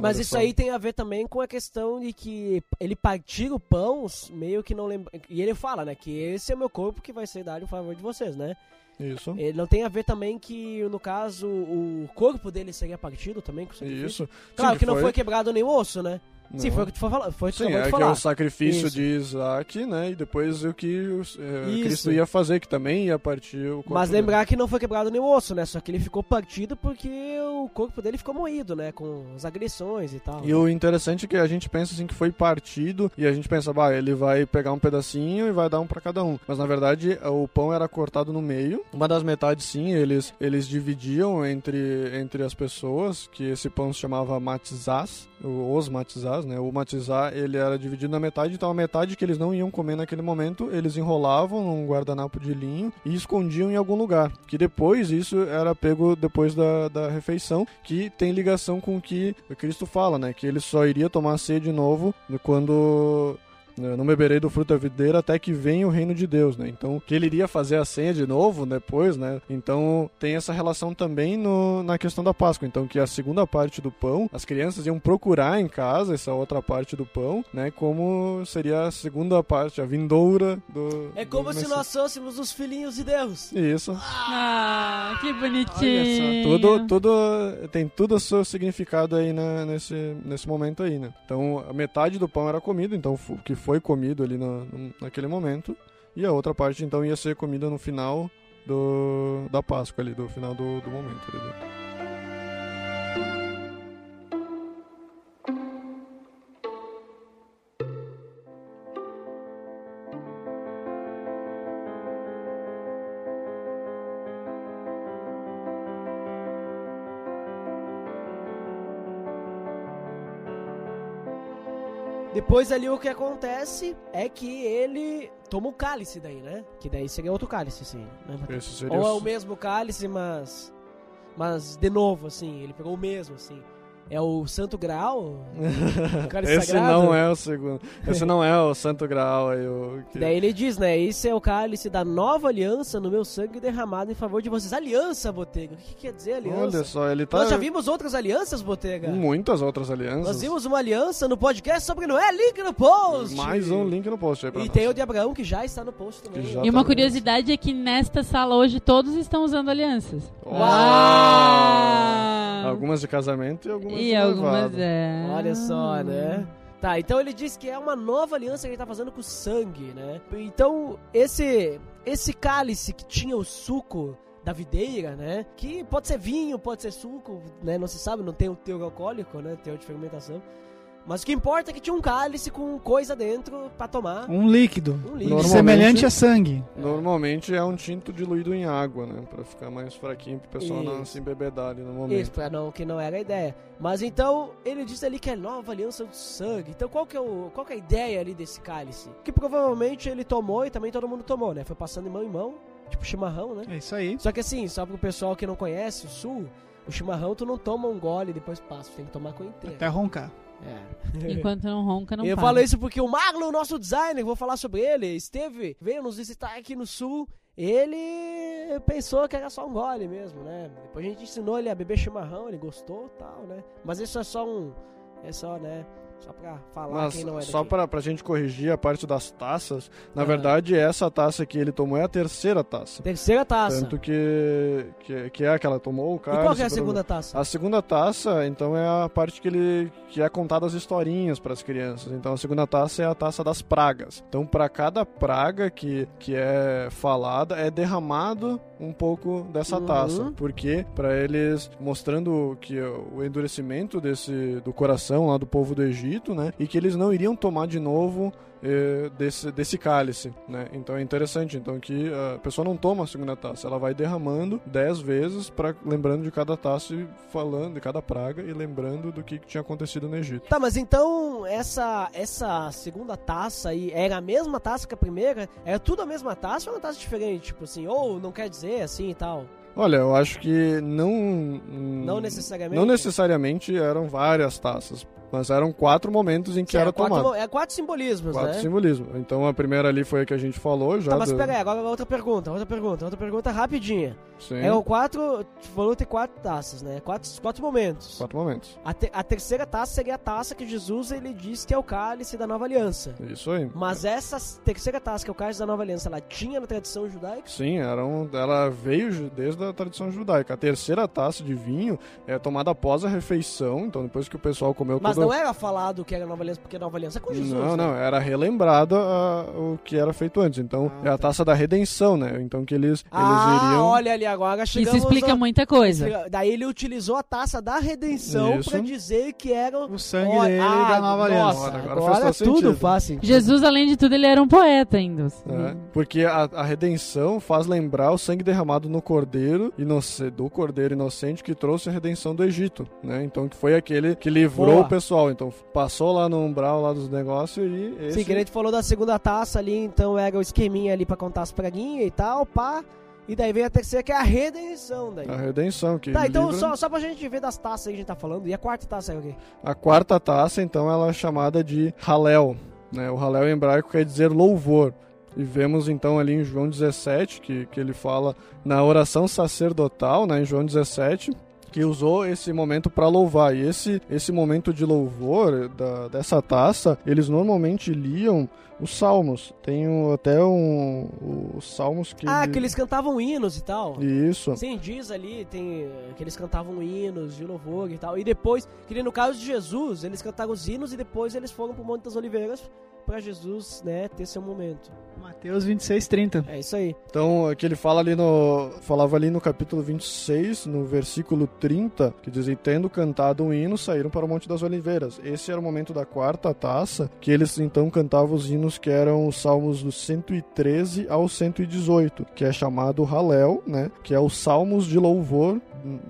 Mas isso aí tem a ver também com a questão de que ele partir o pão, meio que não lembra. E ele fala, né? Que esse é o meu corpo que vai ser dado em favor de vocês, né? Isso. Ele não tem a ver também que, no caso, o corpo dele seria partido também com o sacrifício. Isso. Claro Sim, que não foi quebrado nem o osso, né? Sim, Não. foi o que tu foi falar. Foi o que Sim, é que é o sacrifício Isso. de Isaac, né? E depois o que Isso. Cristo ia fazer, que também ia partir o corpo Mas dele. lembrar que não foi quebrado nem o osso, né? Só que ele ficou partido porque o corpo dele ficou moído, né? Com as agressões e tal. E o interessante é que a gente pensa assim que foi partido e a gente pensa, bah, ele vai pegar um pedacinho e vai dar um pra cada um. Mas na verdade o pão era cortado no meio. Uma das metades sim, eles eles dividiam entre entre as pessoas, que esse pão se chamava matizás, os matizás, né? O matizá ele era dividido na metade, então a metade que eles não iam comer naquele momento, eles enrolavam num guardanapo de linho e escondiam em algum lugar. Que depois isso era pego depois da, da refeição, que tem ligação com o que Cristo fala, né? Que ele só iria tomar ceia de novo quando né, não beberei do fruto da videira até que venha o reino de Deus, né? Então, que ele iria fazer a ceia de novo depois, né? Então, tem essa relação também no, na questão da Páscoa. Então, que a segunda parte do pão, as crianças iam procurar em casa essa outra parte do pão, né? Como seria a segunda parte, a vindoura do. É como do se nós fôssemos os filhinhos de Deus. Isso. Ah, que Olha bonitinho. Tudo, tudo tem tudo o seu significado aí na- nesse, nesse momento aí, né? Então, a metade do pão era comido, então o que foi comido ali na, naquele momento, e a outra parte então ia ser comida no final do, da Páscoa ali, do final do, do momento. ali, Depois ali o que acontece é que ele toma o cálice daí, né? Que daí seria outro cálice, sim. Né? Ou é o- o mesmo cálice, mas. Mas de novo, assim, ele pegou o mesmo, assim. É o Santo Graal? O cálice Esse sagrado? não é o segundo. Esse não é o Santo Graal aí. O, que- Daí ele diz, né? Esse é o cálice da nova aliança no meu sangue derramado em favor de vocês. Aliança, Botega. O que quer dizer aliança? Olha só, ele tá. Nós já vimos outras alianças, Botega. Muitas outras alianças. Nós vimos uma aliança no podcast sobre Noé, link no post. Mais um link no post aí pra E nós. tem o de Abraão que já está no post também. E uma tá curiosidade é que nesta sala hoje todos estão usando alianças. Uau! Uau! Algumas de casamento e algumas E de algumas noivado. é. Olha só, né? Tá, então ele diz que é uma nova aliança que ele tá fazendo com o sangue, né? Então, esse esse cálice que tinha o suco da videira, né? Que pode ser vinho, pode ser suco, né? Não se sabe, não tem o teor alcoólico, né? Teor de fermentação. Mas o que importa é que tinha um cálice com coisa dentro pra tomar. Um líquido. Um líquido. Semelhante a sangue. Normalmente é um tinto diluído em água, né? Pra ficar mais fraquinho pro pessoal não Isso. se embebedar ali no Isso, momento. pra não, que não era a ideia. Mas então, ele diz ali que é nova aliança do sangue. Então, qual que, é o, qual que é a ideia ali desse cálice? Que provavelmente ele tomou e também todo mundo tomou, né? Foi passando de mão em mão, tipo chimarrão, né? É isso aí. Só que assim, só pro pessoal que não conhece o sul, o chimarrão tu não toma um gole e depois passa, tu tem que tomar com inteiro. Até roncar. É. Enquanto não ronca, não eu para. falo isso porque o Marlon, nosso designer, vou falar sobre ele, esteve, veio nos visitar aqui no sul. Ele pensou que era só um gole mesmo, né? Depois a gente ensinou ele a beber chimarrão, ele gostou tal, né? Mas isso é só um. É só, né? Só pra falar Mas quem não é só pra, pra gente corrigir a parte das taças, na Ah. verdade essa taça que ele tomou é a terceira taça. Terceira taça. Tanto que, que, que é a que ela tomou, o e cálice... qual é a pra- segunda taça? A segunda taça, então, é a parte que ele que é contada as historinhas para as crianças. Então, a segunda taça é a taça das pragas. Então, para cada praga que, que é falada, é derramado um pouco dessa Uhum. taça, porque para eles mostrando que o endurecimento desse do coração lá do povo do Egito Egito, né? E que eles não iriam tomar de novo eh, desse, desse cálice, né? Então é interessante, então que a pessoa não toma a segunda taça, ela vai derramando dez vezes para lembrando de cada taça e falando de cada praga e lembrando do que tinha acontecido no Egito. Tá, mas então essa essa segunda taça aí era a mesma taça que a primeira? Era tudo a mesma taça ou uma taça diferente? Tipo assim, ou não quer dizer assim e tal? Olha, eu acho que não. Não necessariamente? Não necessariamente eram várias taças. Mas eram quatro momentos em que Sim, era é quatro, tomado. é quatro simbolismos, Quatro né? simbolismos. Então a primeira ali foi a que a gente falou já. Tá, mas do- pera aí, agora outra pergunta, outra pergunta, outra pergunta rapidinha. Sim. Eram quatro, tu falou ter quatro taças, né? Quatro, quatro momentos. Quatro momentos. A, te- a terceira taça seria a taça que Jesus ele diz que é o cálice da nova aliança. Isso aí. Mas essa terceira taça, que é o cálice da nova aliança, ela tinha na tradição judaica? Sim, era um- ela veio desde a tradição judaica. A terceira taça de vinho é tomada após a refeição, então depois que o pessoal comeu Mas. Não era falado que era nova aliança, porque nova aliança é com Jesus. Não, né? não, era relembrada a- o que era feito antes. Então, Ah, é a tá. taça da redenção, né? Então que eles, Ah, eles iriam... olha ali agora, Isso chegamos explica a- muita coisa. Daí ele utilizou a taça da redenção Isso. pra dizer que era O sangue Ó, dele ah, da nova aliança. Nossa, Agora agora, faz tudo sentido. faz sentido. Jesus, além de tudo, ele era um poeta ainda. É, porque a, a redenção faz lembrar o sangue derramado no cordeiro do cordeiro inocente que trouxe a redenção do Egito, né? Então que foi aquele que livrou Boa. o pessoal. Então passou lá no umbral lá dos negócios e esse Sim, que a gente falou da segunda taça ali, então era o esqueminha ali pra contar as praguinhas e tal, pá. E daí vem a terceira, que é a redenção daí. a redenção que Tá, então livra- só, só pra gente ver das taças aí que a gente tá falando. E a quarta taça é o quê? a quarta taça então ela é chamada de Halel, né? O Halel em hebraico quer dizer louvor. E vemos então ali em João 17 que, que ele fala na oração sacerdotal, né, em João 17, que usou esse momento para louvar. E esse, esse momento de louvor da, dessa taça, eles normalmente liam os salmos. Tem um- até um, os salmos que. Ah, que eles cantavam hinos e tal. Isso. Sim, diz ali, tem que eles cantavam hinos de louvor e tal. E depois, que no caso de Jesus, eles cantaram os hinos e depois eles foram pro Monte das Oliveiras pra Jesus, né, ter seu momento. Mateus 26, 30. É isso aí. Então, que ele fala ali no. Falava ali no capítulo 26, no versículo 30, que diz: "E tendo cantado um hino, saíram para o Monte das Oliveiras. Esse era o momento da quarta taça, que eles então cantavam os hinos que eram os salmos do 113 ao 118, que é chamado Halel, né? Que é os salmos de louvor.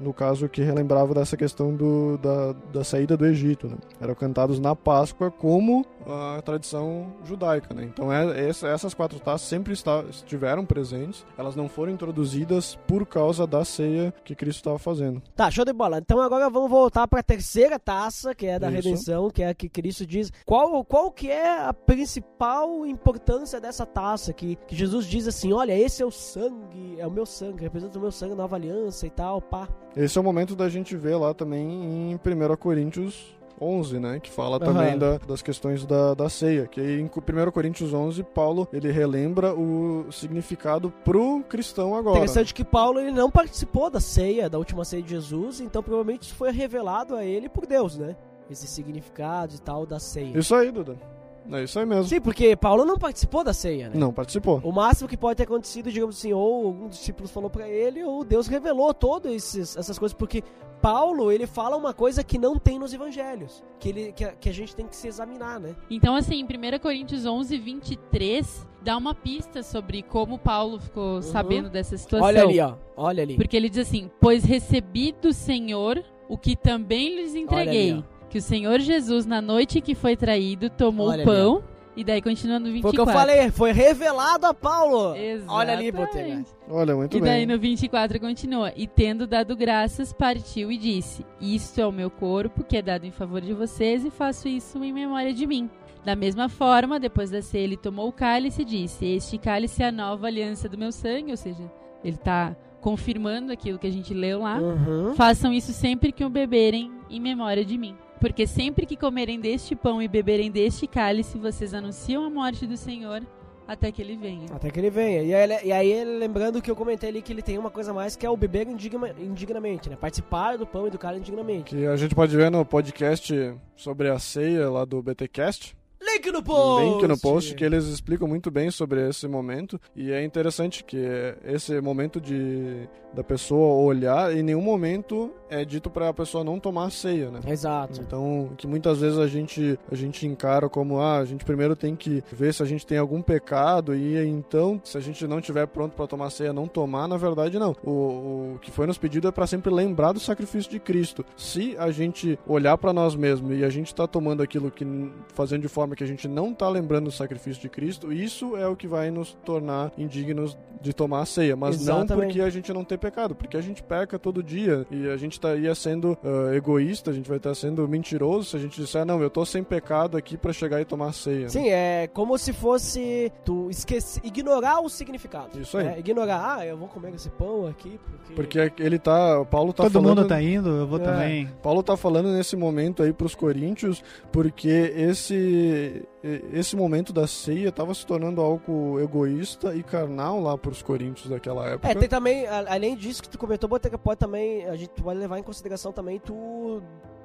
No caso, que relembrava dessa questão do, da, da saída do Egito, né? Eram cantados na Páscoa como a tradição judaica, né? Então, é, essa- essas quatro taças sempre está- estiveram presentes, elas não foram introduzidas por causa da ceia que Cristo estava fazendo. Tá, show de bola. Então agora vamos voltar pra terceira taça, que é da Isso. redenção, que é a que Cristo diz. Qual, qual que é a principal importância dessa taça? Que, que Jesus diz assim, olha, esse é o sangue, é o meu sangue, representa o meu sangue, nova aliança e tal, pá. Esse é o momento da gente ver lá também em 1 Coríntios 11, né? Que fala Aham. também da- das questões da, da ceia. Que em 1 Coríntios 11, Paulo, ele relembra o significado pro cristão agora. Interessante que Paulo ele não participou da ceia, da última ceia de Jesus, então provavelmente isso foi revelado a ele por Deus, né? Esses significados e tal da ceia. Isso aí, Duda. É isso aí mesmo. Sim, porque Paulo não participou da ceia, né? Não, participou. O máximo que pode ter acontecido, digamos assim, ou algum dos discípulos falou pra ele, ou Deus revelou todas essas coisas, porque Paulo, ele fala uma coisa que não tem nos evangelhos, que, ele, que, a, que a gente tem que se examinar, né? Então, assim, em 1 Coríntios 11, 23, dá uma pista sobre como Paulo ficou sabendo dessa situação. Olha ali, ó, olha ali. Porque ele diz assim: Pois recebi do Senhor o que também lhes entreguei. ali, que o Senhor Jesus, na noite que foi traído, tomou Olha o pão. E daí, continuando no Foi o 24. que eu falei, foi revelado a Paulo. Exatamente. Olha ali, Botega. Olha, muito E daí bem. no 24 continua: E tendo dado graças, partiu e disse: Isto é o meu corpo, que é dado em favor de vocês, e faço isso em memória de mim. Da mesma forma, depois da ceia, ele tomou o cálice e disse: Este cálice é a nova aliança do meu sangue, ou seja, ele está confirmando aquilo que a gente leu lá. Uhum. Façam isso sempre que o beberem em memória de mim. Porque sempre que comerem deste pão e beberem deste cálice, vocês anunciam a morte do Senhor até que ele venha. Até que ele venha. E aí, e aí lembrando que eu comentei ali que ele tem uma coisa mais que é o beber indigna- indignamente, né? Participar do pão e do cálice indignamente. Que a gente pode ver no podcast sobre a ceia lá do BTcast. Link no post! link no post que eles explicam muito bem sobre esse momento e é interessante que esse momento de da pessoa olhar em nenhum momento é dito para a pessoa não tomar ceia, né? Exato. Então, que muitas vezes a gente a gente encara como ah, a gente primeiro tem que ver se a gente tem algum pecado e então, se a gente não tiver pronto para tomar ceia, não tomar, na verdade não. O, o que foi nos pedido é para sempre lembrar do sacrifício de Cristo. Se a gente olhar para nós mesmos e a gente está tomando aquilo que fazendo de forma que a gente não está lembrando do sacrifício de Cristo, isso é o que vai nos tornar indignos de tomar a ceia, mas Exatamente. não porque a gente não tem pecado, porque a gente peca todo dia e a gente estaria sendo uh, egoísta, a gente vai estar sendo mentiroso se a gente disser, não, eu tô sem pecado aqui para chegar e tomar a ceia. né? Sim, é como se fosse tu esquecer, ignorar o significado. Isso aí. É, ignorar, ah, eu vou comer esse pão aqui porque... Porque ele tá, o Paulo tá Todo falando mundo tá indo, eu vou É. também. Paulo tá falando nesse momento aí pros coríntios, porque esse esse momento da ceia tava se tornando algo egoísta e carnal lá pros coríntios daquela época. É, tem também, além disso que tu comentou, Botega, pode também, a gente pode levar em consideração também tu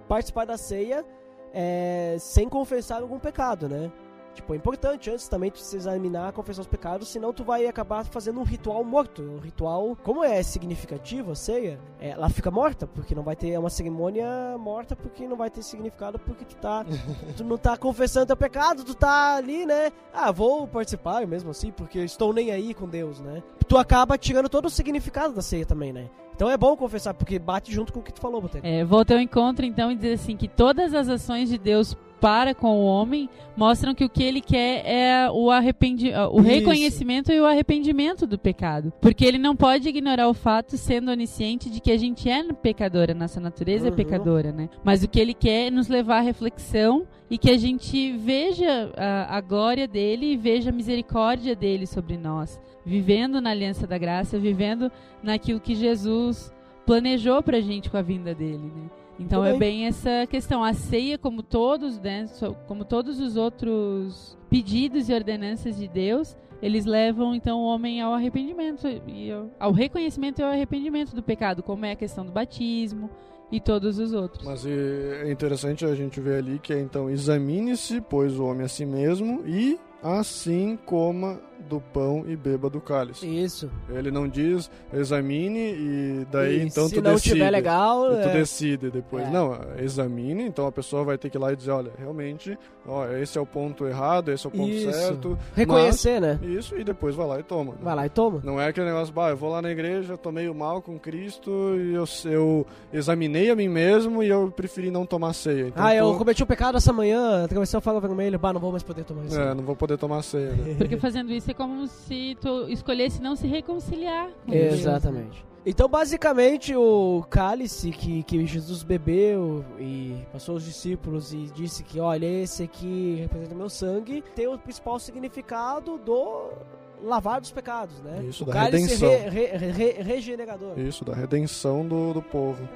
participar da ceia é, sem confessar algum pecado, né? Tipo, é importante antes também tu se examinar, confessar os pecados, senão tu vai acabar fazendo um ritual morto. Um ritual, como é significativo a ceia, é, ela fica morta, porque não vai ter é uma cerimônia morta, porque não vai ter significado, porque tu tá tu não tá confessando teu pecado, tu tá ali, né? Ah, vou participar mesmo assim, porque estou nem aí com Deus, né? Tu acaba tirando todo o significado da ceia também, né? Então é bom confessar, porque bate junto com o que tu falou, Boteco. É, vou ao teu encontro então e dizer assim que todas as ações de Deus para com o homem mostram que o que ele quer é o arrependi o Isso. reconhecimento e o arrependimento do pecado. Porque ele não pode ignorar o fato, sendo onisciente, de que a gente é pecadora, nossa natureza é Uhum. pecadora, né? Mas o que ele quer é nos levar à reflexão e que a gente veja a, a glória dele e veja a misericórdia dele sobre nós, vivendo na aliança da graça, vivendo naquilo que Jesus planejou pra gente com a vinda dele, né? Então é bem essa questão. A ceia, como todos, né, como todos os outros pedidos e ordenanças de Deus, eles levam então o homem ao arrependimento e ao, reconhecimento e ao arrependimento do pecado, como é a questão do batismo e todos os outros. Mas e, é interessante a gente ver ali que é então examine-se, pois o homem a si mesmo e assim coma do pão e beba do cálice. Isso. Ele não diz examine e daí E então se tu não decide. tiver legal, E tu é, decide depois. É. Não, examine, então a pessoa vai ter que ir lá e dizer, olha, realmente, ó, esse é o ponto errado, esse é o ponto Isso. certo. reconhecer, né? mas- isso, e depois vai lá e toma. né? Vai lá e toma. Não é aquele negócio, bah, eu vou lá na igreja, tô meio mal com Cristo e eu, eu examinei a mim mesmo e eu preferi não tomar ceia. Então, ah, eu tô- cometi um pecado essa manhã, atravessei o falo vermelho, bah, não vou mais poder tomar isso. É, não vou poder tomar ceia. Né? Porque fazendo isso é como se tu escolhesse não se reconciliar com Deus. Exatamente. Então, basicamente, o cálice que, que Jesus bebeu e passou aos discípulos e disse que, olha, esse aqui representa meu sangue, tem o principal significado do lavar dos pecados, né? Isso, o da cálice redenção. re- re- re- regenerador. Isso, da redenção do, do povo.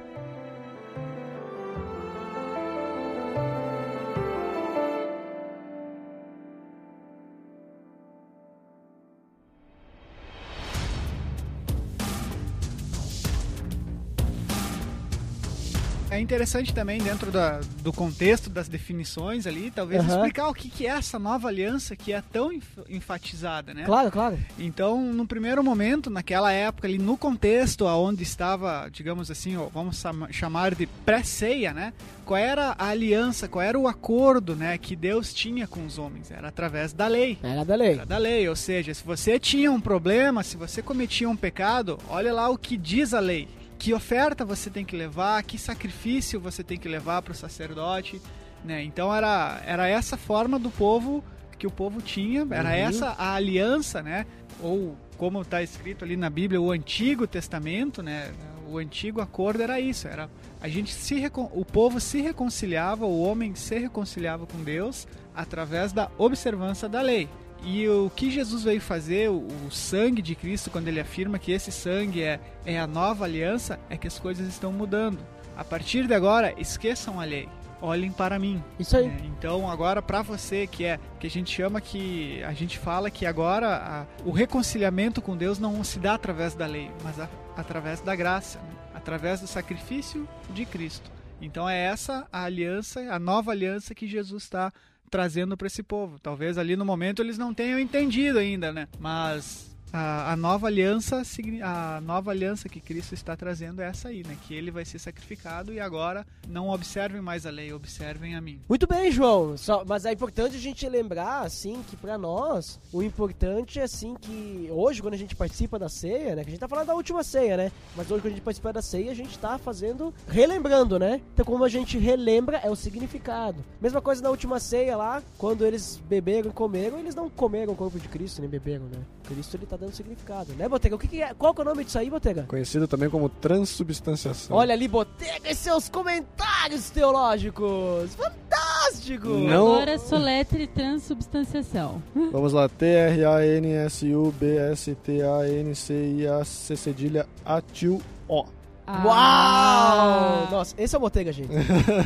Interessante também, dentro da- do contexto das definições ali, talvez Aham. explicar o que, que é essa nova aliança que é tão enf- enfatizada, né? Claro, claro. Então, no primeiro momento, naquela época ali, no contexto aonde estava, digamos assim, ó, vamos chama- chamar de pré-ceia, né? Qual era a aliança, qual era o acordo, né, que Deus tinha com os homens? Era através da lei. Era da lei. Era da lei, ou seja, se você tinha um problema, se você cometia um pecado, olha lá o que diz a lei. Que oferta você tem que levar, que sacrifício você tem que levar para o sacerdote, né? Então era, era essa forma do povo que o povo tinha, era Uhum. essa a aliança, né? Ou como está escrito ali na Bíblia, o Antigo Testamento, né? O antigo acordo era isso, era a gente se o povo se reconciliava, o homem se reconciliava com Deus através da observância da lei. E o que Jesus veio fazer, o, o sangue de Cristo, quando ele afirma que esse sangue é, é a nova aliança, é que as coisas estão mudando. A partir de agora, esqueçam a lei. Olhem para mim. Isso aí. É, então agora para você que é que a gente chama que a gente fala que agora a- o reconciliamento com Deus não se dá através da lei, mas a- através da graça, né? através do sacrifício de Cristo. Então é essa a aliança, a nova aliança que Jesus está trazendo para esse povo. Talvez ali no momento eles não tenham entendido ainda, né? Mas a, a, nova aliança a nova aliança que Cristo está trazendo é essa aí, né? Que ele vai ser sacrificado e agora não observem mais a lei, observem a mim. Muito bem, João. Só, mas é importante a gente lembrar, assim, que para nós o importante é assim que hoje quando a gente participa da ceia, né? Que a gente tá falando da última ceia, né? Mas hoje quando a gente participa da ceia a gente tá fazendo relembrando, né? Então como a gente relembra é o significado. Mesma coisa na última ceia lá, quando eles beberam e comeram, eles não comeram o corpo de Cristo nem beberam, né? Cristo ele tá dando significado, né, Botega? O que, que é? Qual que é o nome disso aí, Botega? Conhecido também como transubstanciação. Olha ali, Botega, e seus comentários teológicos! Fantástico! Não... Agora soletre transubstanciação. Vamos lá, T-R-A-N-S-U-B-S-T-A-N-C-I-A-C cedilha A-T-U-O. Ah. Uau! Nossa, esse é o Botega, gente.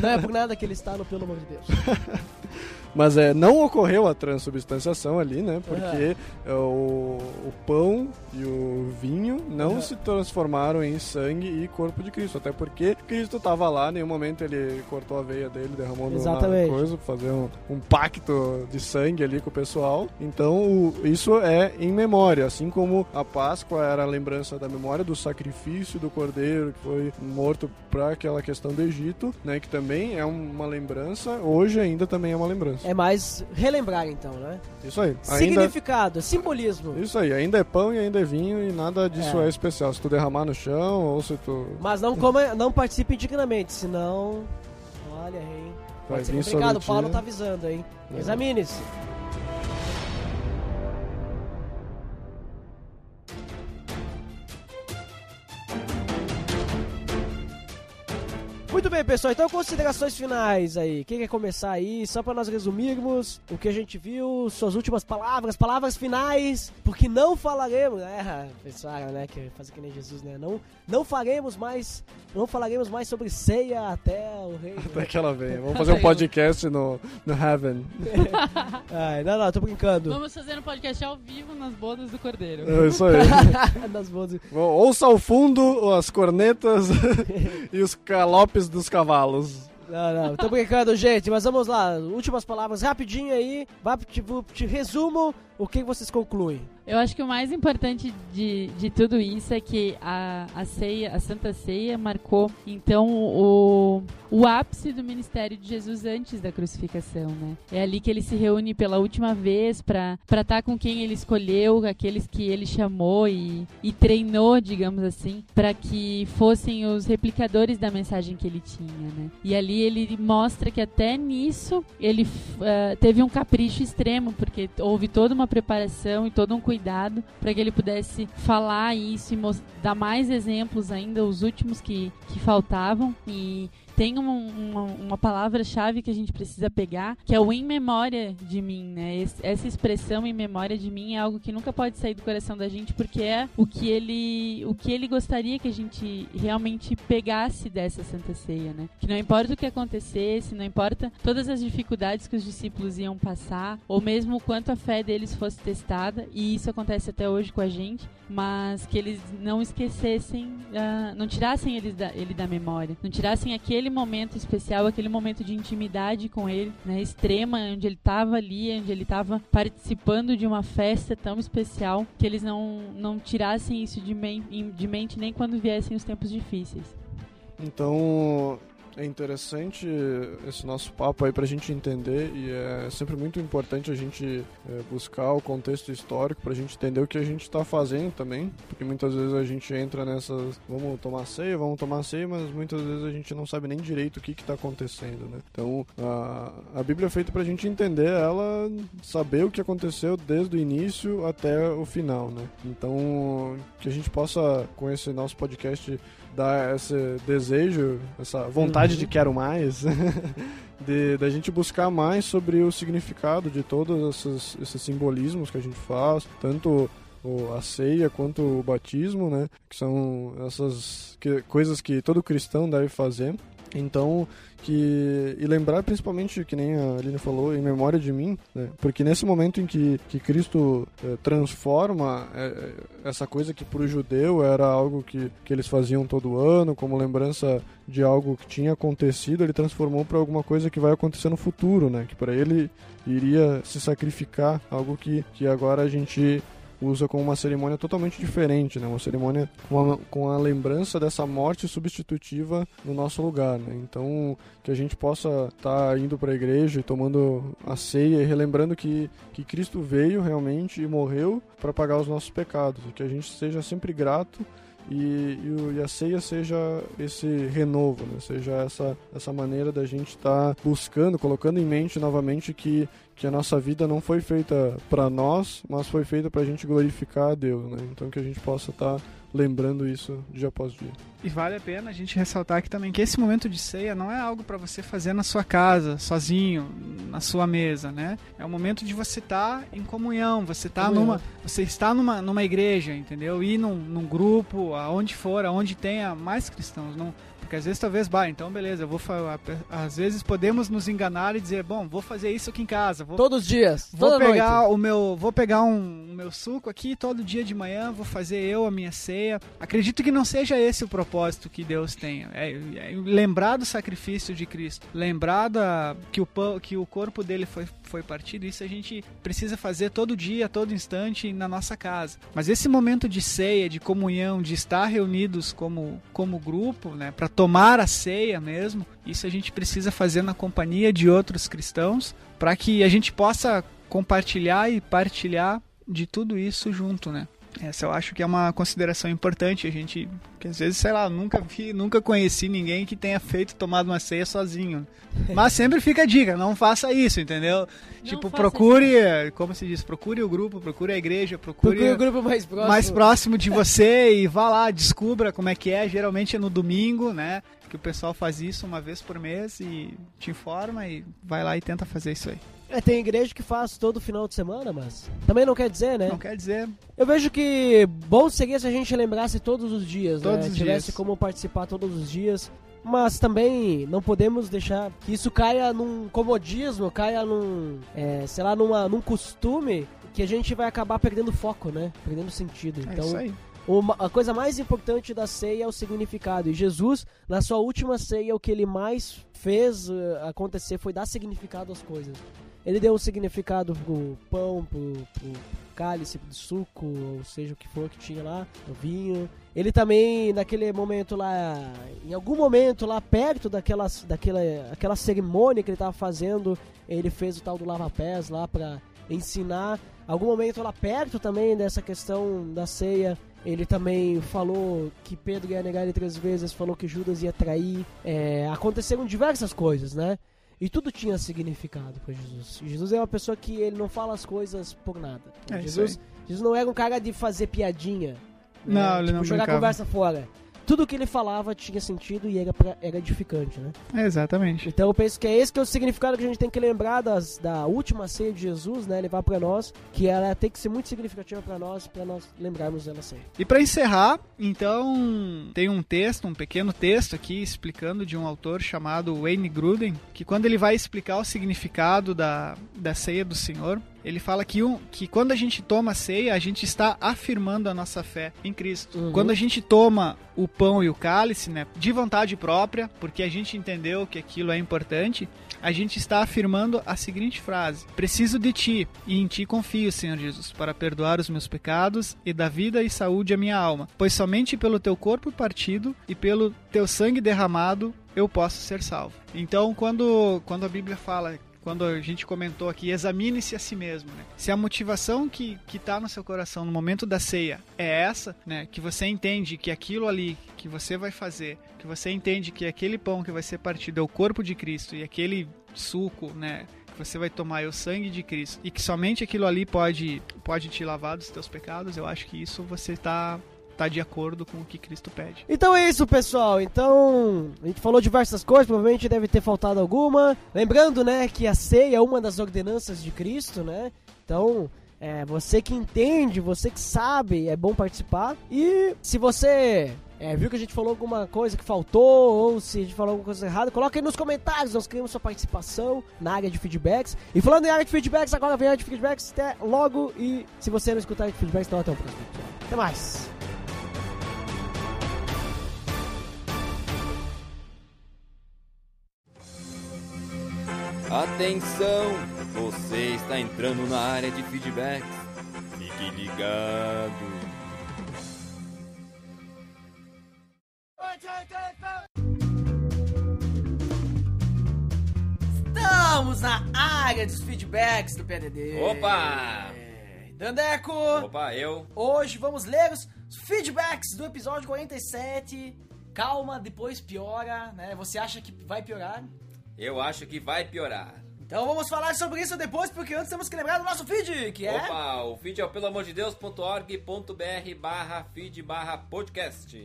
Não é por nada que ele está no Pelo Amor de Deus. Mas é, não ocorreu a transubstanciação ali, né? Porque uhum. o, o, pão e o vinho não uhum. se transformaram em sangue e corpo de Cristo. Até porque Cristo estava lá, em nenhum momento ele cortou a veia dele, derramou Exatamente. na coisa, fazer um, um, pacto de sangue ali com o pessoal. Então, o, isso é em memória. Assim como a Páscoa era a lembrança da memória do sacrifício do cordeiro que foi morto para aquela questão do Egito, né? Que também é uma lembrança. Hoje ainda também é uma lembrança. É mais relembrar, então, né? Isso aí. Significado, ainda... simbolismo. Isso aí. Ainda é pão e ainda é vinho e nada disso é. é especial. Se tu derramar no chão ou se tu... Mas não coma, não participe indignamente, senão... Olha, hein? Pode ser complicado. O Paulo tá avisando, hein? É. Examine-se. Muito bem, pessoal. Então, considerações finais aí. Quem quer começar aí? Só para nós resumirmos o que a gente viu, suas últimas palavras, palavras finais, porque não falaremos, né? Pessoal, né? Que faz que nem Jesus, né? Não, não faremos mais, não falaremos mais sobre ceia até o rei. Até né? que ela venha. Vamos fazer um podcast no, no Heaven. Ai, não, não, tô brincando. Vamos fazer um podcast ao vivo nas bodas do Cordeiro. É isso aí. nas bodas. Ouça ao fundo as cornetas e os calopes dos cavalos. Não, não, tô brincando, gente, mas vamos lá. Últimas palavras rapidinho aí. Vá, tipo, te resumo o que vocês concluem. Eu acho que o mais importante de, de tudo isso é que a, a ceia, a Santa Ceia, marcou então o, o ápice do ministério de Jesus antes da crucificação, né? É ali que ele se reúne pela última vez para estar tá com quem ele escolheu, aqueles que ele chamou e, e treinou, digamos assim, para que fossem os replicadores da mensagem que ele tinha, né? E ali ele mostra que até nisso ele uh, teve um capricho extremo, porque houve toda uma preparação e todo um cuidado cuidado para que ele pudesse falar isso e dar mais exemplos ainda, os últimos que, que faltavam. E tem uma, uma, uma palavra-chave que a gente precisa pegar, que é o em memória de mim, né? Esse, essa expressão em memória de mim é algo que nunca pode sair do coração da gente, porque é o que ele, o que ele gostaria que a gente realmente pegasse dessa Santa Ceia, né? Que não importa o que acontecesse, não importa todas as dificuldades que os discípulos iam passar, ou mesmo o quanto a fé deles fosse testada, e isso acontece até hoje com a gente, mas que eles não esquecessem, uh, não tirassem ele da, ele da memória, não tirassem aquele momento especial, aquele momento de intimidade com ele, né, extrema, onde ele estava ali, onde ele estava participando de uma festa tão especial, que eles não, não tirassem isso de, men de mente nem quando viessem os tempos difíceis. Então, é interessante esse nosso papo aí para a gente entender e é sempre muito importante a gente é, buscar o contexto histórico para a gente entender o que a gente está fazendo também, porque muitas vezes a gente entra nessas, vamos tomar ceia, vamos tomar ceia, mas muitas vezes a gente não sabe nem direito o que está acontecendo, né? Então a, a Bíblia é feita para a gente entender ela, saber o que aconteceu desde o início até o final, né? Então que a gente possa com esse nosso podcast dar esse desejo, essa vontade uhum. de quero mais, de da gente buscar mais sobre o significado de todos esses, esses simbolismos que a gente faz, tanto a ceia quanto o batismo, né? Que são essas que, coisas que todo cristão deve fazer. Então, que e lembrar principalmente que nem a Aline falou em memória de mim né? porque nesse momento em que, que Cristo é, transforma é, essa coisa que para o judeu era algo que, que eles faziam todo ano como lembrança de algo que tinha acontecido ele transformou para alguma coisa que vai acontecer no futuro né que para ele iria se sacrificar algo que, que agora a gente usa como uma cerimônia totalmente diferente, né? Uma cerimônia com a, com a lembrança dessa morte substitutiva no nosso lugar, né? Então, que a gente possa estar tá indo para a igreja e tomando a ceia e relembrando que, que Cristo veio realmente e morreu para pagar os nossos pecados, que a gente seja sempre grato e, e, e, a ceia seja esse renovo, né? seja essa, essa maneira da gente estar tá buscando, colocando em mente novamente que que a nossa vida não foi feita para nós, mas foi feita para a gente glorificar a Deus, né? Então que a gente possa estar tá lembrando isso dia após dia. E vale a pena a gente ressaltar aqui também que esse momento de ceia não é algo para você fazer na sua casa, sozinho, na sua mesa, né? É um momento de você estar tá em comunhão, você tá numa, você está numa, numa igreja, entendeu? Ir num, num grupo, aonde for, aonde tenha mais cristãos, não porque às vezes talvez, bah, então beleza, eu vou às vezes podemos nos enganar e dizer, bom, vou fazer isso aqui em casa, vou, todos os dias, vou pegar noite. o meu, vou pegar um, meu suco aqui todo dia de manhã, vou fazer eu a minha ceia. Acredito que não seja esse o propósito que Deus tem. É, é lembrar do sacrifício de Cristo, lembrar da, que o que o corpo dele foi foi partido, isso a gente precisa fazer todo dia, todo instante na nossa casa. Mas esse momento de ceia, de comunhão, de estar reunidos como como grupo, né, para tomar a ceia mesmo, isso a gente precisa fazer na companhia de outros cristãos, para que a gente possa compartilhar e partilhar de tudo isso junto, né? Essa eu acho que é uma consideração importante. A gente, que às vezes, sei lá, nunca vi, nunca conheci ninguém que tenha feito tomado uma ceia sozinho. Mas sempre fica a dica, não faça isso, entendeu? Não tipo, procure, isso. como se diz, procure o grupo, procure a igreja, procure, procure o grupo mais próximo. mais próximo de você e vá lá, descubra como é que é. Geralmente é no domingo, né? Que o pessoal faz isso uma vez por mês e te informa e vai lá e tenta fazer isso aí. É, tem igreja que faz todo final de semana, mas também não quer dizer, né? Não quer dizer. Eu vejo que bom seria se a gente lembrasse todos os dias, todos né? Os Tivesse dias. como participar todos os dias. Mas também não podemos deixar que isso caia num comodismo, caia num, é, sei lá, numa, num costume que a gente vai acabar perdendo foco, né? Perdendo sentido. É então, isso aí. Uma, a coisa mais importante da ceia é o significado. E Jesus, na sua última ceia, o que ele mais fez uh, acontecer foi dar significado às coisas. Ele deu um significado pro pão, pro, pro cálice de suco, ou seja o que for que tinha lá, o vinho. Ele também, naquele momento lá, em algum momento lá perto daquela, daquela aquela cerimônia que ele estava fazendo, ele fez o tal do lava-pés lá para ensinar. Algum momento lá perto também dessa questão da ceia, ele também falou que Pedro ia negar ele três vezes, falou que Judas ia trair. É, aconteceram diversas coisas, né? E tudo tinha significado para Jesus. Jesus é uma pessoa que ele não fala as coisas por nada. É Jesus, Jesus não era um cara de fazer piadinha. Não, né? ele tipo, não jogar brincava. conversa fora tudo que ele falava tinha sentido e era, pra, era edificante, né? É, exatamente. Então eu penso que é esse que é o significado que a gente tem que lembrar das, da última ceia de Jesus, né? Levar para nós, que ela tem que ser muito significativa para nós, para nós lembrarmos dela sempre. E para encerrar, então, tem um texto, um pequeno texto aqui explicando de um autor chamado Wayne Gruden, que quando ele vai explicar o significado da, da ceia do Senhor, ele fala que, um, que quando a gente toma ceia, a gente está afirmando a nossa fé em Cristo. Uhum. Quando a gente toma o pão e o cálice, né, de vontade própria, porque a gente entendeu que aquilo é importante, a gente está afirmando a seguinte frase: Preciso de ti, e em ti confio, Senhor Jesus, para perdoar os meus pecados e dar vida e saúde à minha alma, pois somente pelo teu corpo partido e pelo teu sangue derramado eu posso ser salvo. Então, quando, quando a Bíblia fala quando a gente comentou aqui, examine-se a si mesmo, né? Se a motivação que, que tá no seu coração no momento da ceia é essa, né? Que você entende que aquilo ali que você vai fazer, que você entende que aquele pão que vai ser partido é o corpo de Cristo e aquele suco, né? Que você vai tomar é o sangue de Cristo e que somente aquilo ali pode, pode te lavar dos teus pecados, eu acho que isso você está tá de acordo com o que Cristo pede. Então é isso, pessoal. Então, a gente falou diversas coisas, provavelmente deve ter faltado alguma. Lembrando, né, que a ceia é uma das ordenanças de Cristo, né? Então, é, você que entende, você que sabe, é bom participar. E se você é, viu que a gente falou alguma coisa que faltou ou se a gente falou alguma coisa errada, coloca aí nos comentários. Nós queremos sua participação na área de feedbacks. E falando em área de feedbacks, agora vem a área de feedbacks. Até logo. E se você não escutar a área de feedbacks, então até o próximo. Até mais. Atenção! Você está entrando na área de feedbacks. Fique ligado. Estamos na área dos feedbacks do PDD. Opa! Dandeco! Opa, eu. Hoje vamos ler os feedbacks do episódio 47. Calma, depois piora, né? Você acha que vai piorar? Eu acho que vai piorar. Então vamos falar sobre isso depois, porque antes temos que lembrar do nosso feed, que é... Opa, o feed é o pelamordedeus.org.br barra feed barra podcast.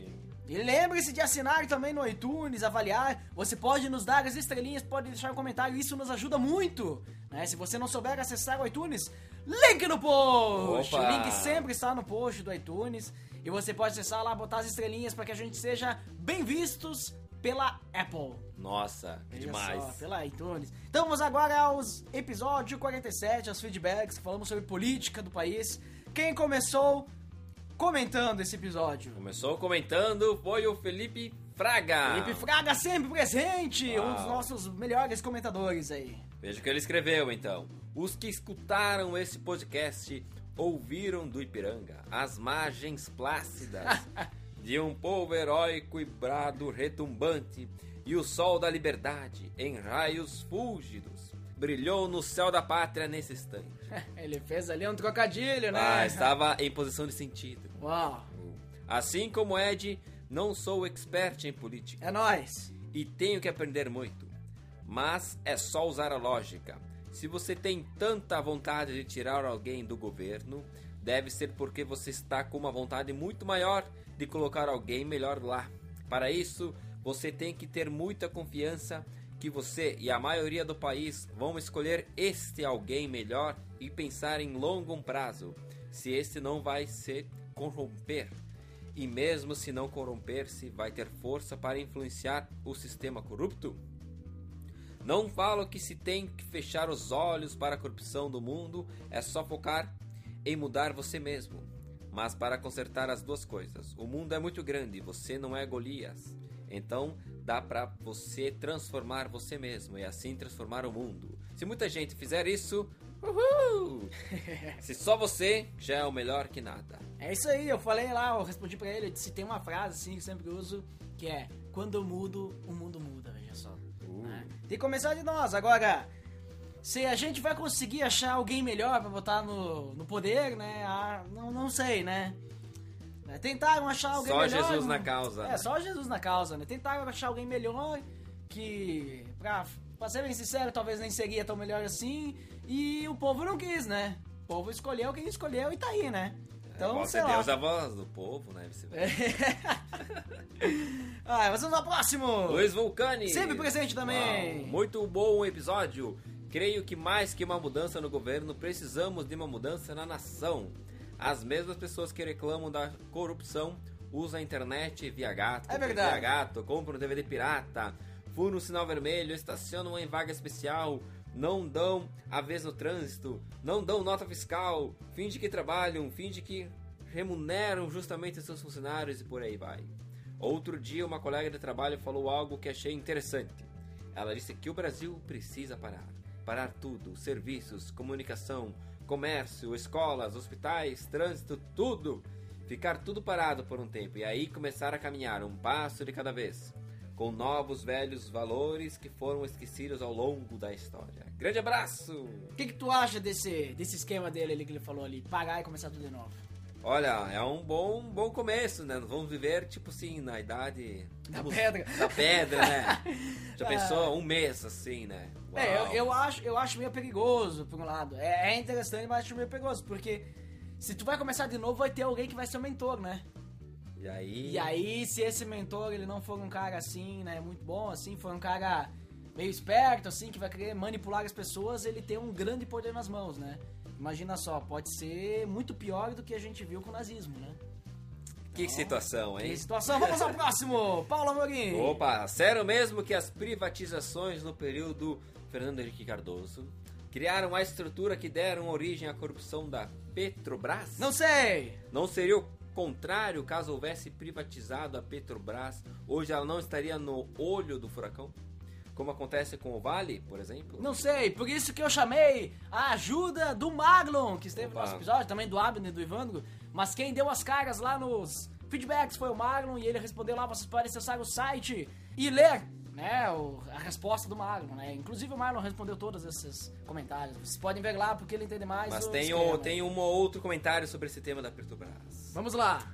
E lembre-se de assinar também no iTunes, avaliar. Você pode nos dar as estrelinhas, pode deixar um comentário, isso nos ajuda muito. Né? Se você não souber acessar o iTunes, link no post! Opa! O link sempre está no post do iTunes. E você pode acessar lá, botar as estrelinhas para que a gente seja bem vistos pela Apple. Nossa, que demais. Só, pela iTunes. Então vamos agora aos episódio 47, aos feedbacks, falamos sobre política do país. Quem começou comentando esse episódio? Começou comentando foi o Felipe Fraga. Felipe Fraga sempre presente, um dos Uau. nossos melhores comentadores aí. Veja o que ele escreveu então. Os que escutaram esse podcast ouviram do Ipiranga as margens plácidas de um povo heróico e brado retumbante e o sol da liberdade em raios fúlgidos brilhou no céu da pátria nesse instante. Ele fez ali um trocadilho, né? Ah, estava em posição de sentido. Uau, Assim como Ed, não sou expert em política é nóis. e tenho que aprender muito. Mas é só usar a lógica. Se você tem tanta vontade de tirar alguém do governo, deve ser porque você está com uma vontade muito maior de colocar alguém melhor lá. Para isso, você tem que ter muita confiança que você e a maioria do país vão escolher este alguém melhor e pensar em longo prazo, se este não vai se corromper. E mesmo se não corromper-se, vai ter força para influenciar o sistema corrupto? Não falo que se tem que fechar os olhos para a corrupção do mundo, é só focar em mudar você mesmo. Mas para consertar as duas coisas, o mundo é muito grande, você não é Golias. Então dá para você transformar você mesmo e assim transformar o mundo. Se muita gente fizer isso, uhul! Se só você já é o melhor que nada. É isso aí, eu falei lá, eu respondi pra ele, eu disse, tem uma frase assim que eu sempre uso, que é, quando eu mudo, o mundo muda, veja só. né? Tem que começar de nós. Agora, se a gente vai conseguir achar alguém melhor pra botar no, no poder, né? Ah, não, não sei, né? Né, Tentaram achar alguém Só melhor. Jesus não- na causa. É, só Jesus na causa, né? Tentaram achar alguém melhor que, pra, pra ser bem sincero, talvez nem seria tão melhor assim. E o povo não quis, né? O povo escolheu quem escolheu e tá aí, né? Então, Pode sei ser lá. Deus a voz do povo, né? Você vê. ah, mas vamos ao próximo! Luiz Vulcani. Sempre presente também. Uau, muito bom episódio. Creio que mais que uma mudança no governo, precisamos de uma mudança na nação. As mesmas pessoas que reclamam da corrupção usam a internet via gato, É verdade. via gato, compram DVD pirata, furam o sinal vermelho, estacionam em vaga especial, não dão a vez no trânsito, não dão nota fiscal, finge que trabalham, finge que remuneram justamente seus funcionários e por aí vai. Outro dia, uma colega de trabalho falou algo que achei interessante. Ela disse que o Brasil precisa parar. Parar tudo: serviços, comunicação, comércio, escolas, hospitais, trânsito, tudo. Ficar tudo parado por um tempo e aí começar a caminhar um passo de cada vez, com novos velhos valores que foram esquecidos ao longo da história. Grande abraço! O que, que tu acha desse, desse esquema dele ali que ele falou ali? Pagar e começar tudo de novo. Olha, é um bom, bom começo, né? Vamos viver, tipo assim, na idade... Da vamos- pedra. Da pedra, né? Já pensou? Um mês, assim, né? É, eu, Uau. eu acho, eu acho meio perigoso, por um lado. É, é interessante, mas acho meio perigoso, porque se tu vai começar de novo, vai ter alguém que vai ser o mentor, né? E aí... E aí, se esse mentor ele não for um cara assim, né, muito bom, assim, for um cara meio esperto, assim, que vai querer manipular as pessoas, ele tem um grande poder nas mãos, né? Imagina só, pode ser muito pior do que a gente viu com o nazismo, né? Que situação, hein? Que situação. Vamos ao próximo. Paulo Amorim. Opa, sério mesmo que as privatizações no período Fernando Henrique Cardoso criaram a estrutura que deram origem à corrupção da Petrobras? Não sei. Não seria o contrário caso houvesse privatizado a Petrobras? Hoje ela não estaria no olho do furacão? Como acontece com o Vale, por exemplo? Não sei, por isso que eu chamei a ajuda do Maglon, que esteve Opa. no nosso episódio, também do Abner e do Ivandro. Mas quem deu as caras lá nos feedbacks foi o Maglon e ele respondeu lá. Vocês podem acessar o site e ler né, o- a resposta do Maglon. Né? Inclusive o Maglon respondeu todos esses comentários. Vocês podem ver lá porque ele entende mais. Mas tem, esquema. tem um ou outro comentário sobre esse tema da Petrobras. Vamos lá.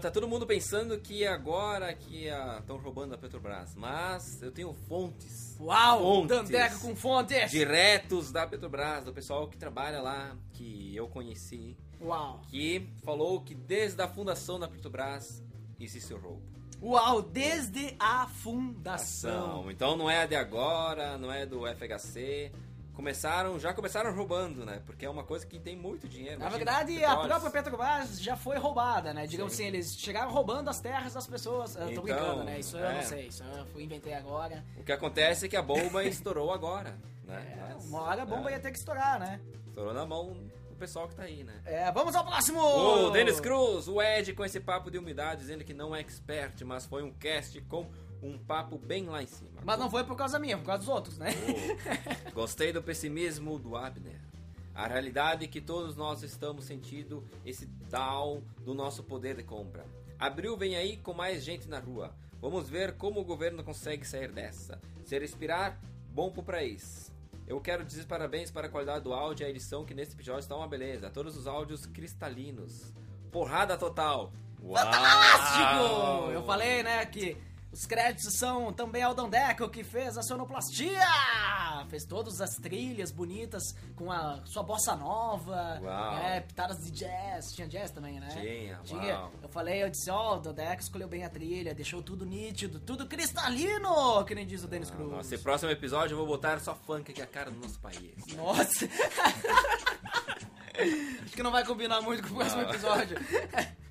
Tá todo mundo pensando que agora que estão roubando a Petrobras, mas eu tenho fontes Uau, Fontes. Com fontes. diretos da Petrobras, do pessoal que trabalha lá, que eu conheci, Uau. que falou que desde a fundação da Petrobras existe o roubo. Uau, desde a fundação. Ação. Então não é de agora, não é do FHC. Começaram, já começaram roubando, né? Porque é uma coisa que tem muito dinheiro. Na imagina, verdade, a própria Petrobras já foi roubada, né? Digamos Sim. assim, eles chegaram roubando as terras das pessoas. Eu tô Então, brincando, né? Isso eu é. não sei, isso eu fui- inventei agora. O que acontece é que a bomba estourou agora, né? É, Mas, uma hora a bomba é, ia ter que estourar, né? Estourou na mão do pessoal que tá aí, né? É, vamos ao próximo! O Denis Cruz, o Ed com esse papo de humildade, dizendo que não é expert, mas foi um cast com um papo bem lá em cima. Mas não foi por causa minha, por causa dos outros, né? Oh, gostei do pessimismo do Abner. A realidade é que todos nós estamos sentindo esse down do nosso poder de compra. Abril vem aí com mais gente na rua. Vamos ver como o governo consegue sair dessa. Se respirar, bom pro país. Eu quero dizer parabéns para a qualidade do áudio e a edição, que nesse episódio está uma beleza. Todos os áudios cristalinos. Porrada total. Uau! Fantástico! Eu falei, né, que os créditos são também ao Dandeco, que fez a sonoplastia! Fez todas as trilhas bonitas com a sua bossa nova, Uau. é, pitadas de jazz. Tinha jazz também, né? Tinha, Tinha. uau. Eu falei, eu disse, ó, o Dandeco escolheu bem a trilha, deixou tudo nítido, tudo cristalino, que nem diz o Denis Cruz. Nossa, esse próximo episódio eu vou botar só funk, é a cara do nosso país. Nossa! Acho que não vai combinar muito com o próximo Não. episódio.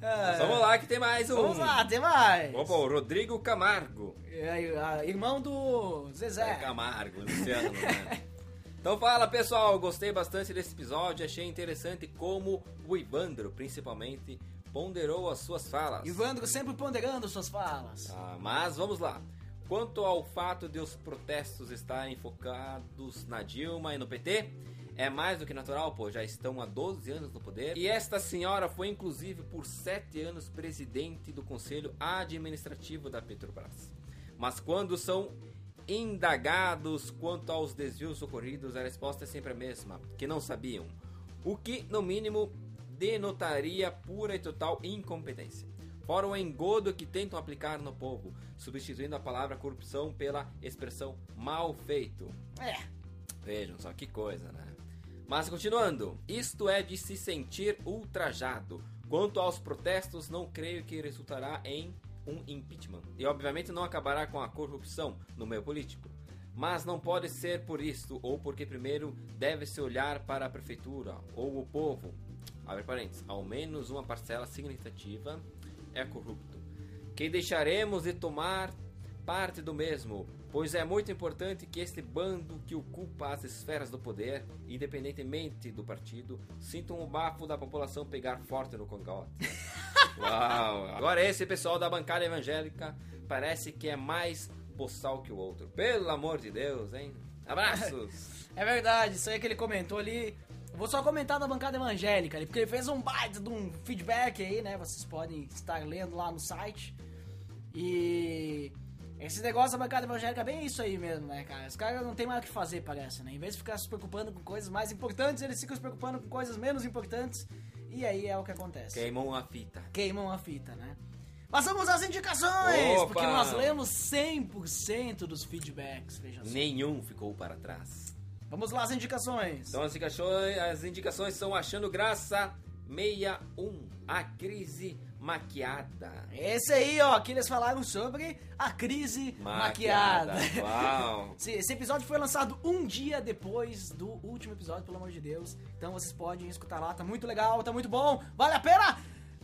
Mas vamos lá que tem mais um. Vamos lá, tem mais! Opa, o Rodrigo Camargo. É, irmão do É Zezé. Camargo, Luciano, né? Então fala pessoal, gostei bastante desse episódio, achei interessante como o Ivandro, principalmente, ponderou as suas falas. Ivandro sempre ponderando suas falas. Ah, mas vamos lá. Quanto ao fato de os protestos estarem focados na Dilma e no PT, é mais do que natural, pois já estão há 12 anos no poder. E esta senhora foi inclusive por 7 anos presidente do Conselho Administrativo da Petrobras. Mas quando são indagados quanto aos desvios ocorridos, a resposta é sempre a mesma, que não sabiam. O que, no mínimo, denotaria pura e total incompetência. Fora o engodo que tentam aplicar no povo, substituindo a palavra corrupção pela expressão mal feito. É, Vejam só que coisa, né? Mas continuando, isto é de se sentir ultrajado. Quanto aos protestos, não creio que resultará em um impeachment. E obviamente não acabará com a corrupção no meio político. Mas não pode ser por isto, ou porque primeiro deve-se olhar para a prefeitura ou o povo. Abre parênteses, ao menos uma parcela significativa é corrupto. Que deixaremos de tomar parte do mesmo, pois é muito importante que este bando que ocupa as esferas do poder, independentemente do partido, sintam o bafo da população pegar forte no congote. Uau! Agora esse pessoal da bancada evangélica parece que é mais boçal que o outro. Pelo amor de Deus, hein? Abraços! é verdade, isso aí que ele comentou ali. Vou só comentar da bancada evangélica ali, porque ele fez um baita de um feedback aí, né? Vocês podem estar lendo lá no site. E esse negócio da bancada evangélica é bem isso aí mesmo, né, cara? Os caras não tem mais o que fazer, parece, né? Em vez de ficar se preocupando com coisas mais importantes, eles ficam se preocupando com coisas menos importantes. E aí é o que acontece. Queimou uma fita. queimam a fita, né? Passamos às indicações, Opa! porque nós lemos 100% dos feedbacks, veja só. Nenhum ficou para trás. Vamos lá, as indicações. Então as indicações, as indicações são Achando Graça 61, A Crise Maquiada. Esse aí, ó, que eles falaram sobre a crise maquiada. Uau! Esse, esse episódio foi lançado um dia depois do último episódio, pelo amor de Deus. Então vocês podem escutar lá, tá muito legal, tá muito bom, vale a pena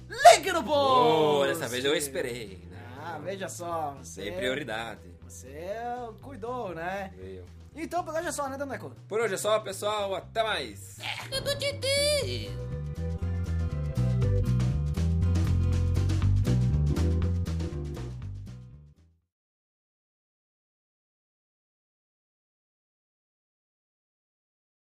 link no post! Oh, dessa vez eu esperei, né? Ah, veja só, você... Dei prioridade. Você cuidou, né? Veio. Então, por hoje é só, né, Daneco? Por hoje é só, pessoal. Até mais. do Titi.